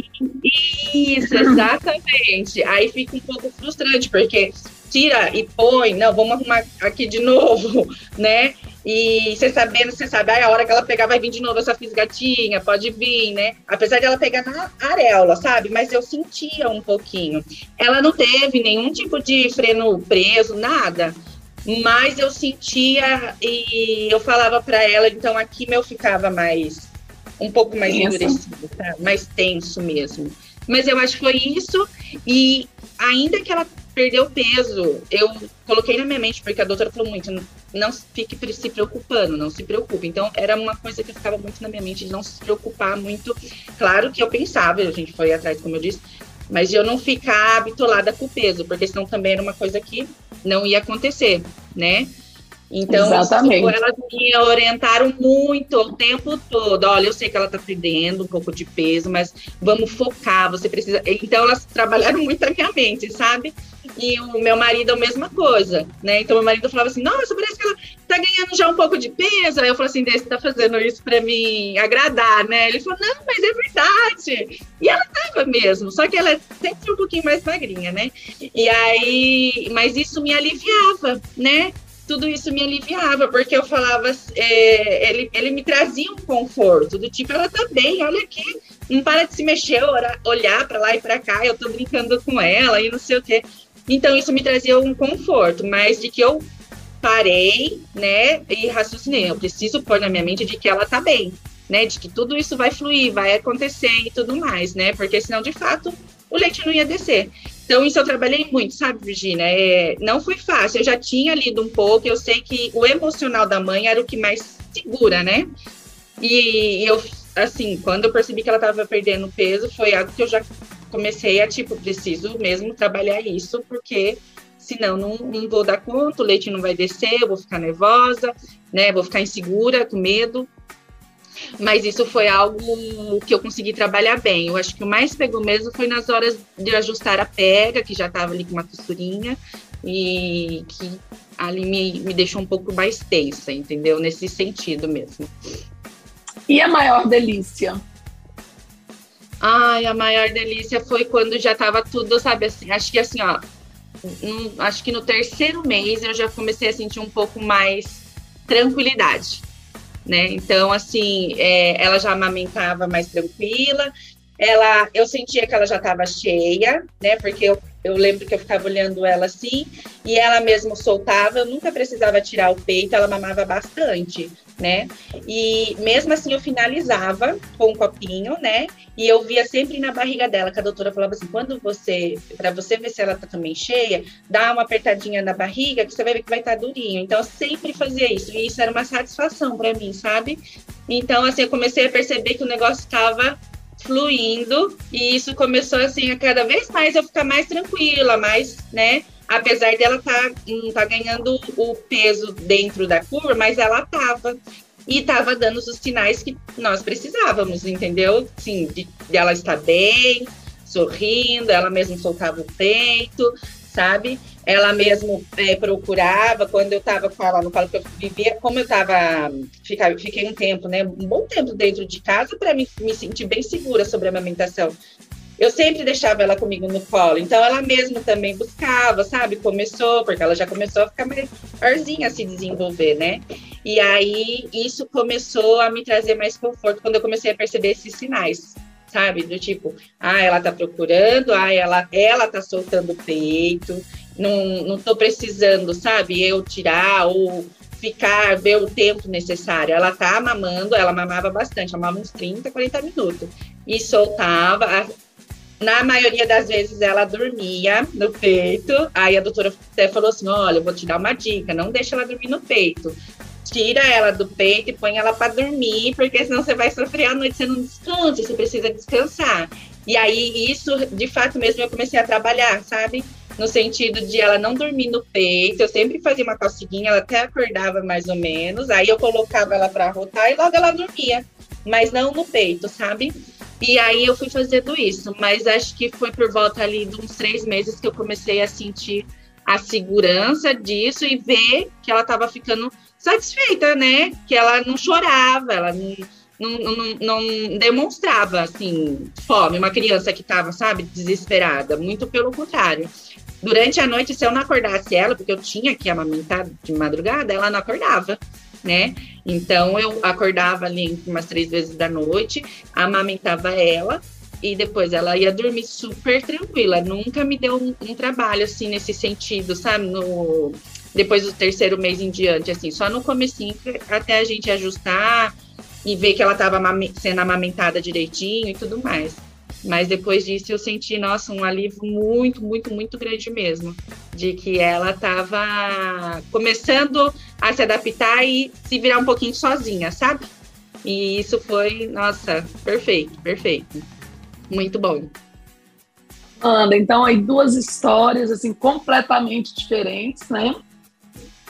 Isso, exatamente. Aí fica um pouco frustrante, porque tira e põe, não, vamos arrumar aqui de novo, né? E você sabendo, você sabe, ah, a hora que ela pegar vai vir de novo essa fisgatinha, pode vir, né? Apesar de ela pegar na areola, sabe? Mas eu sentia um pouquinho. Ela não teve nenhum tipo de freno preso, nada. Mas eu sentia e eu falava para ela, então aqui meu ficava mais um pouco mais tenso. endurecido, tá? mais tenso mesmo. Mas eu acho que foi isso. E ainda que ela perdeu peso, eu coloquei na minha mente, porque a doutora falou muito, não fique se preocupando, não se preocupe. Então, era uma coisa que ficava muito na minha mente, de não se preocupar muito. Claro que eu pensava, a gente foi atrás, como eu disse, mas de eu não ficar habitolada com o peso, porque senão também era uma coisa que não ia acontecer, né? Então, Exatamente. elas me orientaram muito o tempo todo. Olha, eu sei que ela está perdendo um pouco de peso, mas vamos focar, você precisa. Então, elas trabalharam muito a minha mente, sabe? E o meu marido a mesma coisa, né? Então, meu marido falava assim: nossa, parece que ela tá ganhando já um pouco de peso. Aí eu falei assim: você tá fazendo isso para me agradar, né? Ele falou: não, mas é verdade. E ela tava mesmo, só que ela é sempre um pouquinho mais magrinha, né? E aí, mas isso me aliviava, né? Tudo isso me aliviava, porque eu falava, é, ele, ele me trazia um conforto, do tipo, ela tá bem, olha aqui, não para de se mexer, olhar para lá e para cá, eu tô brincando com ela e não sei o quê. Então, isso me trazia um conforto, mas de que eu parei, né, e raciocinei, eu preciso pôr na minha mente de que ela tá bem, né, de que tudo isso vai fluir, vai acontecer e tudo mais, né, porque senão, de fato, o leite não ia descer. Então, isso eu trabalhei muito, sabe, Virginia? É, não foi fácil. Eu já tinha lido um pouco, eu sei que o emocional da mãe era o que mais segura, né? E eu, assim, quando eu percebi que ela estava perdendo peso, foi algo que eu já comecei a, tipo, preciso mesmo trabalhar isso, porque senão não, não vou dar conta, o leite não vai descer, eu vou ficar nervosa, né? Vou ficar insegura, com medo. Mas isso foi algo que eu consegui trabalhar bem. Eu acho que o mais pegou mesmo foi nas horas de ajustar a pega, que já estava ali com uma costurinha, e que ali me, me deixou um pouco mais tensa, entendeu? Nesse sentido mesmo. E a maior delícia? Ai, a maior delícia foi quando já estava tudo, sabe assim, acho que assim, ó, acho que no terceiro mês eu já comecei a sentir um pouco mais tranquilidade né? Então, assim, é, ela já amamentava mais tranquila. Ela, eu sentia que ela já estava cheia, né? Porque eu, eu lembro que eu ficava olhando ela assim, e ela mesmo soltava, eu nunca precisava tirar o peito, ela mamava bastante né? E mesmo assim eu finalizava com um copinho, né? E eu via sempre na barriga dela, que a doutora falava assim: quando você, para você ver se ela tá também cheia, dá uma apertadinha na barriga que você vai ver que vai estar tá durinho. Então eu sempre fazia isso, e isso era uma satisfação para mim, sabe? Então, assim, eu comecei a perceber que o negócio estava fluindo e isso começou assim a cada vez mais eu ficar mais tranquila, mais, né? Apesar dela tá, tá ganhando o peso dentro da curva, mas ela estava e estava dando os sinais que nós precisávamos, entendeu? Sim, de, de ela estar bem, sorrindo, ela mesma soltava o peito, sabe? Ela mesmo é, procurava, quando eu estava com ela no colo, que eu vivia, como eu estava, fiquei um tempo, né, um bom tempo dentro de casa para me, me sentir bem segura sobre a amamentação eu sempre deixava ela comigo no colo. Então ela mesma também buscava, sabe? Começou, porque ela já começou a ficar maiorzinha a se desenvolver, né? E aí isso começou a me trazer mais conforto quando eu comecei a perceber esses sinais, sabe? Do tipo, ah, ela tá procurando, ah, ela, ela tá soltando o peito, não, não tô precisando, sabe? Eu tirar ou ficar, ver o tempo necessário. Ela tá mamando, ela mamava bastante, mamava uns 30, 40 minutos. E soltava, na maioria das vezes ela dormia no peito. Aí a doutora até falou assim: olha, eu vou te dar uma dica, não deixa ela dormir no peito. Tira ela do peito e põe ela para dormir, porque senão você vai sofrer à noite, você não descansa, você precisa descansar. E aí, isso, de fato mesmo, eu comecei a trabalhar, sabe? No sentido de ela não dormir no peito, eu sempre fazia uma coceguinha, ela até acordava mais ou menos, aí eu colocava ela para rotar e logo ela dormia, mas não no peito, sabe? E aí eu fui fazendo isso, mas acho que foi por volta ali de uns três meses que eu comecei a sentir a segurança disso e ver que ela estava ficando satisfeita, né? Que ela não chorava, ela não, não, não, não demonstrava, assim, fome, uma criança que estava, sabe, desesperada. Muito pelo contrário. Durante a noite, se eu não acordasse ela, porque eu tinha que amamentar de madrugada, ela não acordava né? Então eu acordava ali umas três vezes da noite, amamentava ela e depois ela ia dormir super tranquila. Nunca me deu um, um trabalho assim nesse sentido, sabe? No depois do terceiro mês em diante, assim, só no comecinho até a gente ajustar e ver que ela estava sendo amamentada direitinho e tudo mais. Mas depois disso eu senti, nossa, um alívio muito, muito, muito grande mesmo. De que ela estava começando a se adaptar e se virar um pouquinho sozinha, sabe? E isso foi, nossa, perfeito, perfeito. Muito bom. Anda, então aí duas histórias assim completamente diferentes, né?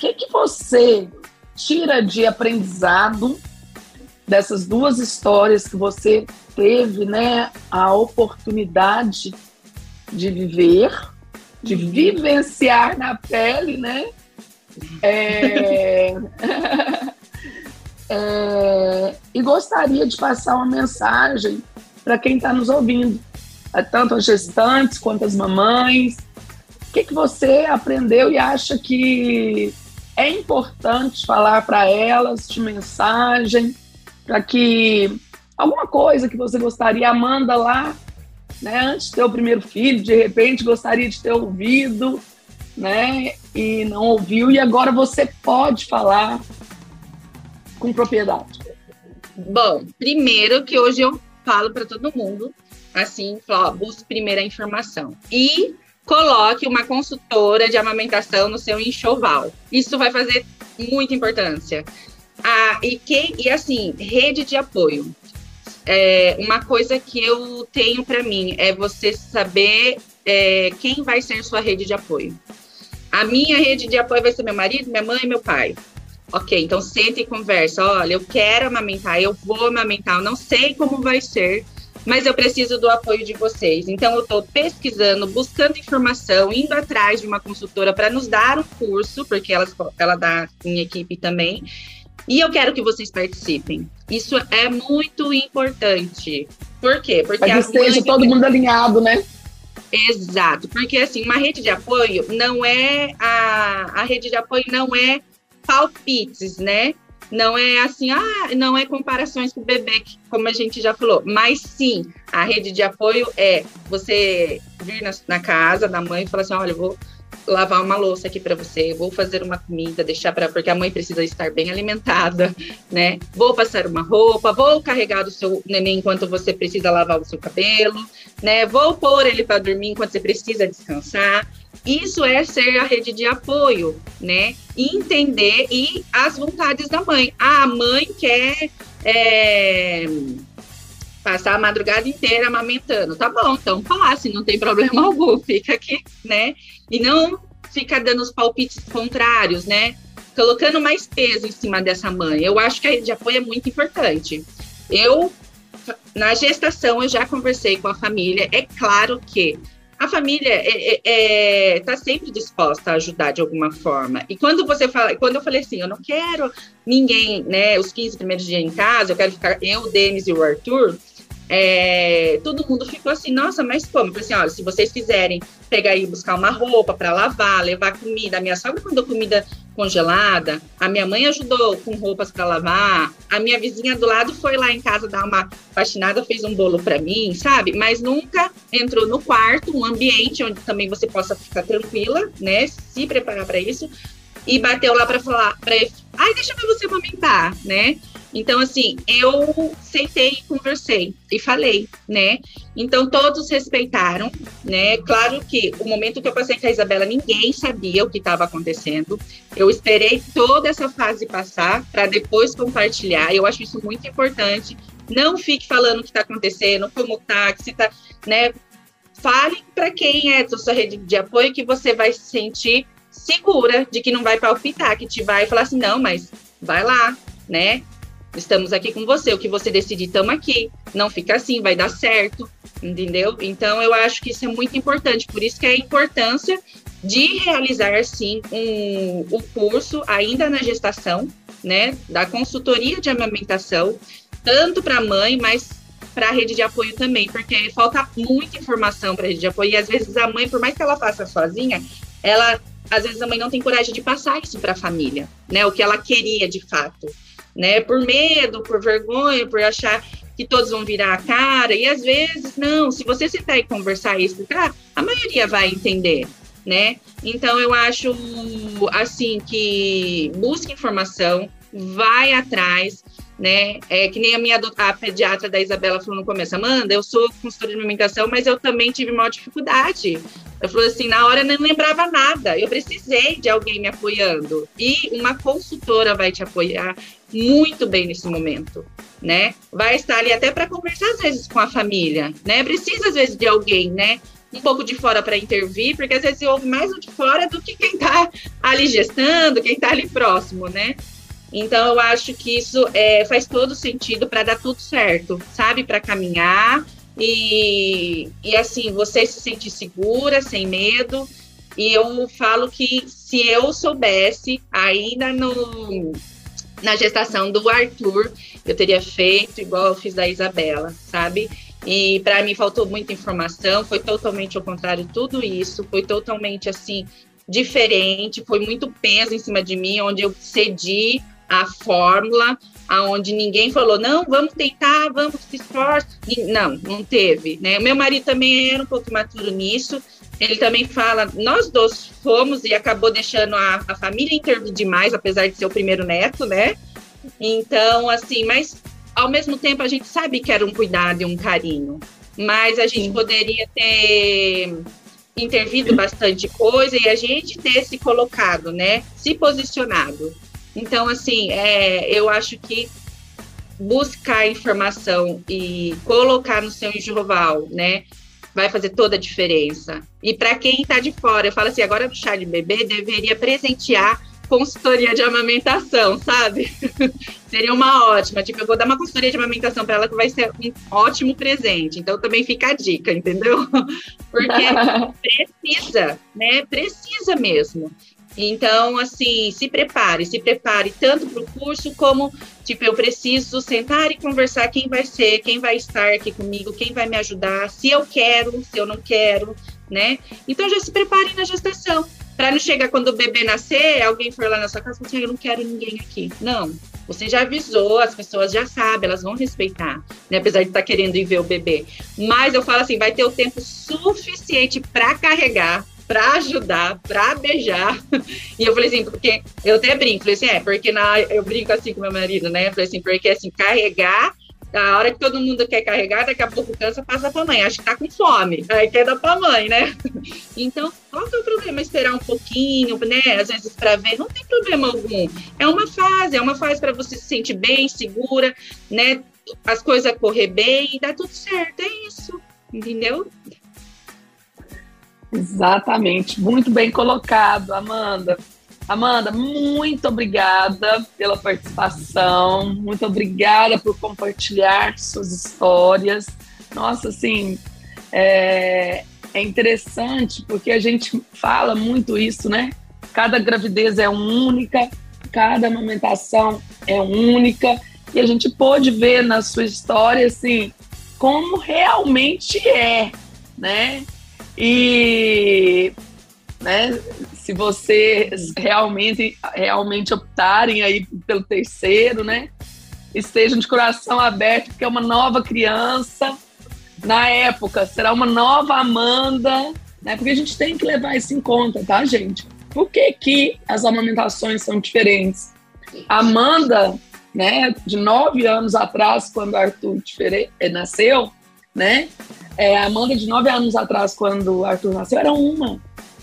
que, que você tira de aprendizado dessas duas histórias que você teve, né, a oportunidade de viver, de uhum. vivenciar na pele, né? É... é... E gostaria de passar uma mensagem para quem está nos ouvindo, tanto as gestantes quanto as mamães. O que, que você aprendeu e acha que é importante falar para elas de mensagem, para que alguma coisa que você gostaria, Amanda lá, né, antes de ter o primeiro filho, de repente gostaria de ter ouvido, né, e não ouviu, e agora você pode falar com propriedade. Bom, primeiro que hoje eu falo para todo mundo, assim, falo, busque primeiro a informação. E coloque uma consultora de amamentação no seu enxoval. Isso vai fazer muita importância. Ah, e, quem, e assim, rede de apoio. É, uma coisa que eu tenho para mim é você saber é, quem vai ser sua rede de apoio. A minha rede de apoio vai ser meu marido, minha mãe e meu pai. Ok, então senta e conversa. Olha, eu quero amamentar, eu vou amamentar, eu não sei como vai ser, mas eu preciso do apoio de vocês. Então, eu estou pesquisando, buscando informação, indo atrás de uma consultora para nos dar um curso, porque ela, ela dá em equipe também. E eu quero que vocês participem. Isso é muito importante. Por quê? Porque que esteja todo mundo alinhado, né? Exato, porque assim, uma rede de apoio não é a, a rede de apoio não é palpites, né? Não é assim, ah, não é comparações com o bebê, como a gente já falou, mas sim, a rede de apoio é você vir na, na casa da mãe e falar assim: olha, eu vou lavar uma louça aqui para você, vou fazer uma comida, deixar para porque a mãe precisa estar bem alimentada, né? Vou passar uma roupa, vou carregar o seu neném enquanto você precisa lavar o seu cabelo, né? Vou pôr ele para dormir enquanto você precisa descansar. Isso é ser a rede de apoio, né? Entender e as vontades da mãe. A mãe quer é, passar a madrugada inteira amamentando. Tá bom, então passe, não tem problema algum, fica aqui, né? E não fica dando os palpites contrários, né? Colocando mais peso em cima dessa mãe. Eu acho que a rede de apoio é muito importante. Eu, na gestação, eu já conversei com a família. É claro que a família está é, é, é tá sempre disposta a ajudar de alguma forma. E quando você fala, quando eu falei assim, eu não quero ninguém, né, os 15 primeiros dias em casa, eu quero ficar eu, o Denis e o Arthur, é, todo mundo ficou assim, nossa, mas como? Eu assim, olha, se vocês quiserem pegar e buscar uma roupa para lavar, levar comida, a minha sogra mandou comida congelada, a minha mãe ajudou com roupas para lavar, a minha vizinha do lado foi lá em casa dar uma faxinada, fez um bolo para mim, sabe? Mas nunca entrou no quarto, um ambiente onde também você possa ficar tranquila, né? Se preparar para isso e bateu lá para falar para ai, deixa eu ver você amamentar, né? Então, assim, eu sentei e conversei e falei, né? Então, todos respeitaram, né? Claro que o momento que eu passei com a Isabela, ninguém sabia o que estava acontecendo. Eu esperei toda essa fase passar para depois compartilhar. Eu acho isso muito importante. Não fique falando o que está acontecendo, como tá, que se tá, né? Fale para quem é a sua rede de apoio que você vai se sentir segura de que não vai palpitar, que te vai falar assim, não, mas vai lá, né? Estamos aqui com você, o que você decidir, estamos aqui. Não fica assim, vai dar certo, entendeu? Então, eu acho que isso é muito importante. Por isso que é a importância de realizar, sim, um, o curso ainda na gestação, né? Da consultoria de amamentação, tanto para a mãe, mas para a rede de apoio também, porque falta muita informação para a rede de apoio. E às vezes a mãe, por mais que ela faça sozinha, ela às vezes a mãe não tem coragem de passar isso para a família, né? O que ela queria de fato né? Por medo, por vergonha, por achar que todos vão virar a cara. E às vezes, não, se você sentar e conversar e explicar, a maioria vai entender, né? Então eu acho assim que busque informação, vai atrás, né? É que nem a minha a pediatra da Isabela falou no começo, Amanda, eu sou consultora de alimentação, mas eu também tive maior dificuldade. Eu falei assim, na hora eu lembrava nada, eu precisei de alguém me apoiando. E uma consultora vai te apoiar muito bem nesse momento, né? Vai estar ali até para conversar às vezes com a família, né? Precisa às vezes de alguém, né? um pouco de fora para intervir, porque às vezes ouve mais o de fora do que quem está ali gestando, quem está ali próximo, né? Então, eu acho que isso é, faz todo sentido para dar tudo certo, sabe? Para caminhar e, e, assim, você se sentir segura, sem medo. E eu falo que se eu soubesse, ainda no, na gestação do Arthur, eu teria feito igual eu fiz da Isabela, sabe? E para mim faltou muita informação, foi totalmente ao contrário tudo isso, foi totalmente assim diferente, foi muito peso em cima de mim, onde eu cedi a fórmula, aonde ninguém falou, não, vamos tentar, vamos se esforçar. Não, não teve, né? Meu marido também era um pouco imaturo nisso, ele também fala, nós dois fomos e acabou deixando a, a família intervir demais, apesar de ser o primeiro neto, né? Então, assim, mas ao mesmo tempo a gente sabe que era um cuidado e um carinho, mas a gente Sim. poderia ter intervido bastante coisa e a gente ter se colocado, né? Se posicionado. Então, assim, é, eu acho que buscar informação e colocar no seu enxoval, né? Vai fazer toda a diferença. E para quem está de fora, eu falo assim, agora no chá de bebê deveria presentear consultoria de amamentação, sabe? Seria uma ótima. Tipo, eu vou dar uma consultoria de amamentação para ela que vai ser um ótimo presente. Então também fica a dica, entendeu? Porque precisa, né? Precisa mesmo. Então, assim, se prepare, se prepare tanto para o curso como, tipo, eu preciso sentar e conversar quem vai ser, quem vai estar aqui comigo, quem vai me ajudar, se eu quero, se eu não quero, né? Então, já se prepare na gestação, para não chegar quando o bebê nascer, alguém for lá na sua casa e falar assim, eu não quero ninguém aqui. Não, você já avisou, as pessoas já sabem, elas vão respeitar, né? apesar de estar querendo ir ver o bebê. Mas eu falo assim, vai ter o tempo suficiente para carregar, para ajudar, para beijar. E eu falei assim, porque eu até brinco, falei assim, é, porque na, eu brinco assim com meu marido, né? Eu falei assim, porque assim, carregar a hora que todo mundo quer carregar, daqui a pouco cansa, passa pra mãe. Acho que tá com fome. Aí quer dar pra mãe, né? Então, qual que é o problema? Esperar um pouquinho, né? Às vezes para ver, não tem problema algum. É uma fase, é uma fase para você se sentir bem, segura, né? As coisas correr bem dá tudo certo. É isso. Entendeu? Exatamente. Muito bem colocado, Amanda. Amanda, muito obrigada pela participação, muito obrigada por compartilhar suas histórias. Nossa, assim, é, é interessante porque a gente fala muito isso, né? Cada gravidez é única, cada amamentação é única, e a gente pôde ver na sua história, assim, como realmente é, né? E né? Se vocês realmente, realmente optarem aí pelo terceiro, né? Estejam de coração aberto, porque é uma nova criança. Na época, será uma nova Amanda, né? Porque a gente tem que levar isso em conta, tá, gente? Por que, que as amamentações são diferentes? Amanda, né, de nove anos atrás, quando Arthur eh, nasceu, né? É, Amanda, de nove anos atrás, quando Arthur nasceu, era uma.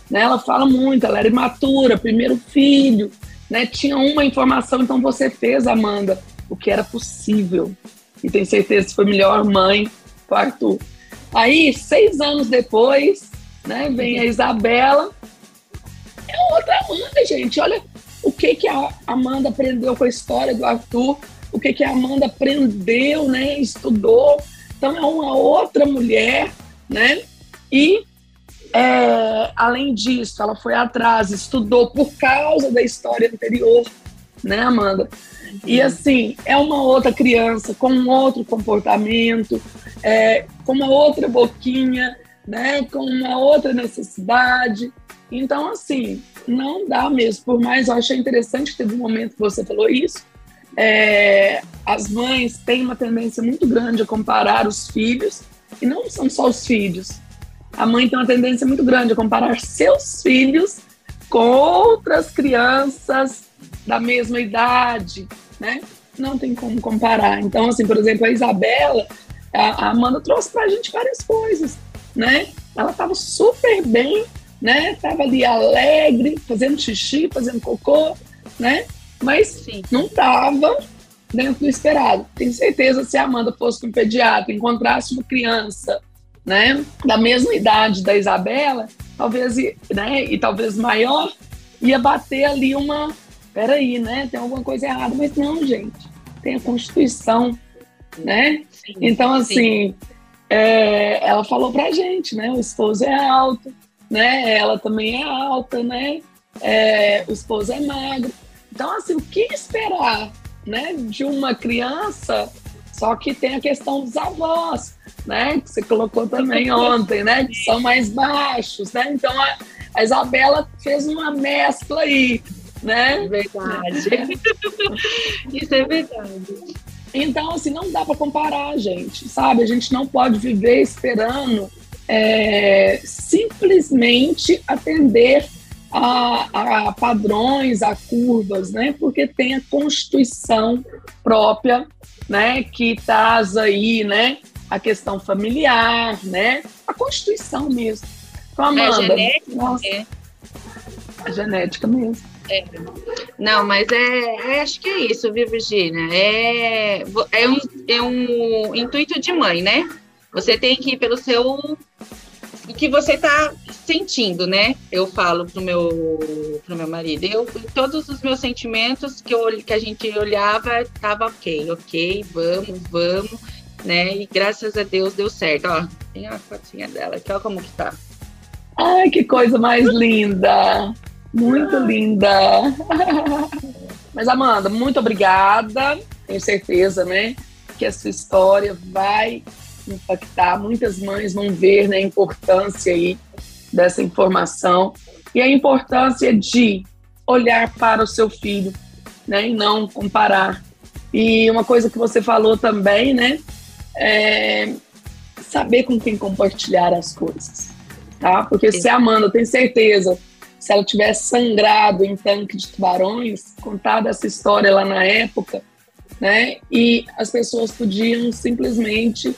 Né? Ela fala muito, ela era imatura, primeiro filho, né? tinha uma informação, então você fez, Amanda, o que era possível. E tenho certeza que foi melhor mãe para Arthur. Aí, seis anos depois, né, vem a Isabela. É outra Amanda, gente. Olha o que, que a Amanda aprendeu com a história do Arthur, o que, que a Amanda aprendeu, né, estudou. Então, é uma outra mulher, né? E é, além disso, ela foi atrás, estudou por causa da história anterior, né, Amanda? E assim, é uma outra criança com um outro comportamento, é, com uma outra boquinha, né, com uma outra necessidade. Então, assim, não dá mesmo. Por mais eu achei interessante que teve um momento que você falou isso. É, as mães têm uma tendência muito grande a comparar os filhos, e não são só os filhos, a mãe tem uma tendência muito grande a comparar seus filhos com outras crianças da mesma idade, né? Não tem como comparar. Então, assim, por exemplo, a Isabela, a Amanda trouxe para a gente várias coisas, né? Ela estava super bem, né? Tava ali alegre, fazendo xixi, fazendo cocô, né? Mas Sim. não estava dentro do esperado. Tenho certeza se a Amanda fosse com um pediatra, encontrasse uma criança né, da mesma idade da Isabela, talvez, né, e talvez maior, ia bater ali uma, peraí, né, tem alguma coisa errada, mas não, gente, tem a Constituição, né? Sim, então, assim, é, ela falou pra gente, né, o esposo é alto, né, ela também é alta, né, é, o esposo é magro. Então, assim, o que esperar, né, de uma criança só que tem a questão dos avós, né? Que você colocou também ontem, né? Que são mais baixos, né? Então a, a Isabela fez uma mescla aí, né? Verdade. Isso é verdade. Então, assim, não dá para comparar, gente, sabe? A gente não pode viver esperando é, simplesmente atender a, a, padrões, a curvas, né? Porque tem a constituição própria né, que traz aí, né, a questão familiar, né, a constituição mesmo. Então, Amanda, a genética, nossa, é. a genética mesmo. É. Não, mas é, é, acho que é isso, viu, Virginia? É, é, um, é um intuito de mãe, né? Você tem que ir pelo seu o que você está sentindo, né? Eu falo pro meu pro meu marido. Eu todos os meus sentimentos que eu, que a gente olhava tava ok, ok, vamos, vamos, né? E graças a Deus deu certo. Ó, tem a fotinha dela aqui, ó como que tá. Ai, que coisa mais linda! Muito linda! Mas Amanda, muito obrigada. Tenho certeza, né, que a sua história vai impactar, muitas mães vão ver né, a importância aí dessa informação e a importância de olhar para o seu filho, né, e não comparar. E uma coisa que você falou também, né, é saber com quem compartilhar as coisas, tá? Porque se a Amanda tem certeza, se ela tivesse sangrado em tanque de tubarões, contado essa história lá na época, né, e as pessoas podiam simplesmente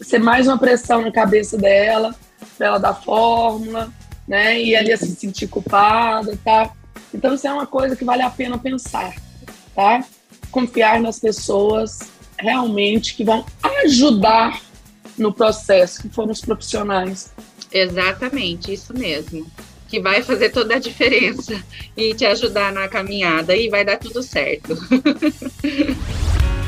ser mais uma pressão na cabeça dela, para ela dar fórmula, né? E ia se sentir culpada, tá? Então isso é uma coisa que vale a pena pensar, tá? Confiar nas pessoas realmente que vão ajudar no processo, que foram os profissionais. Exatamente, isso mesmo. Que vai fazer toda a diferença e te ajudar na caminhada e vai dar tudo certo.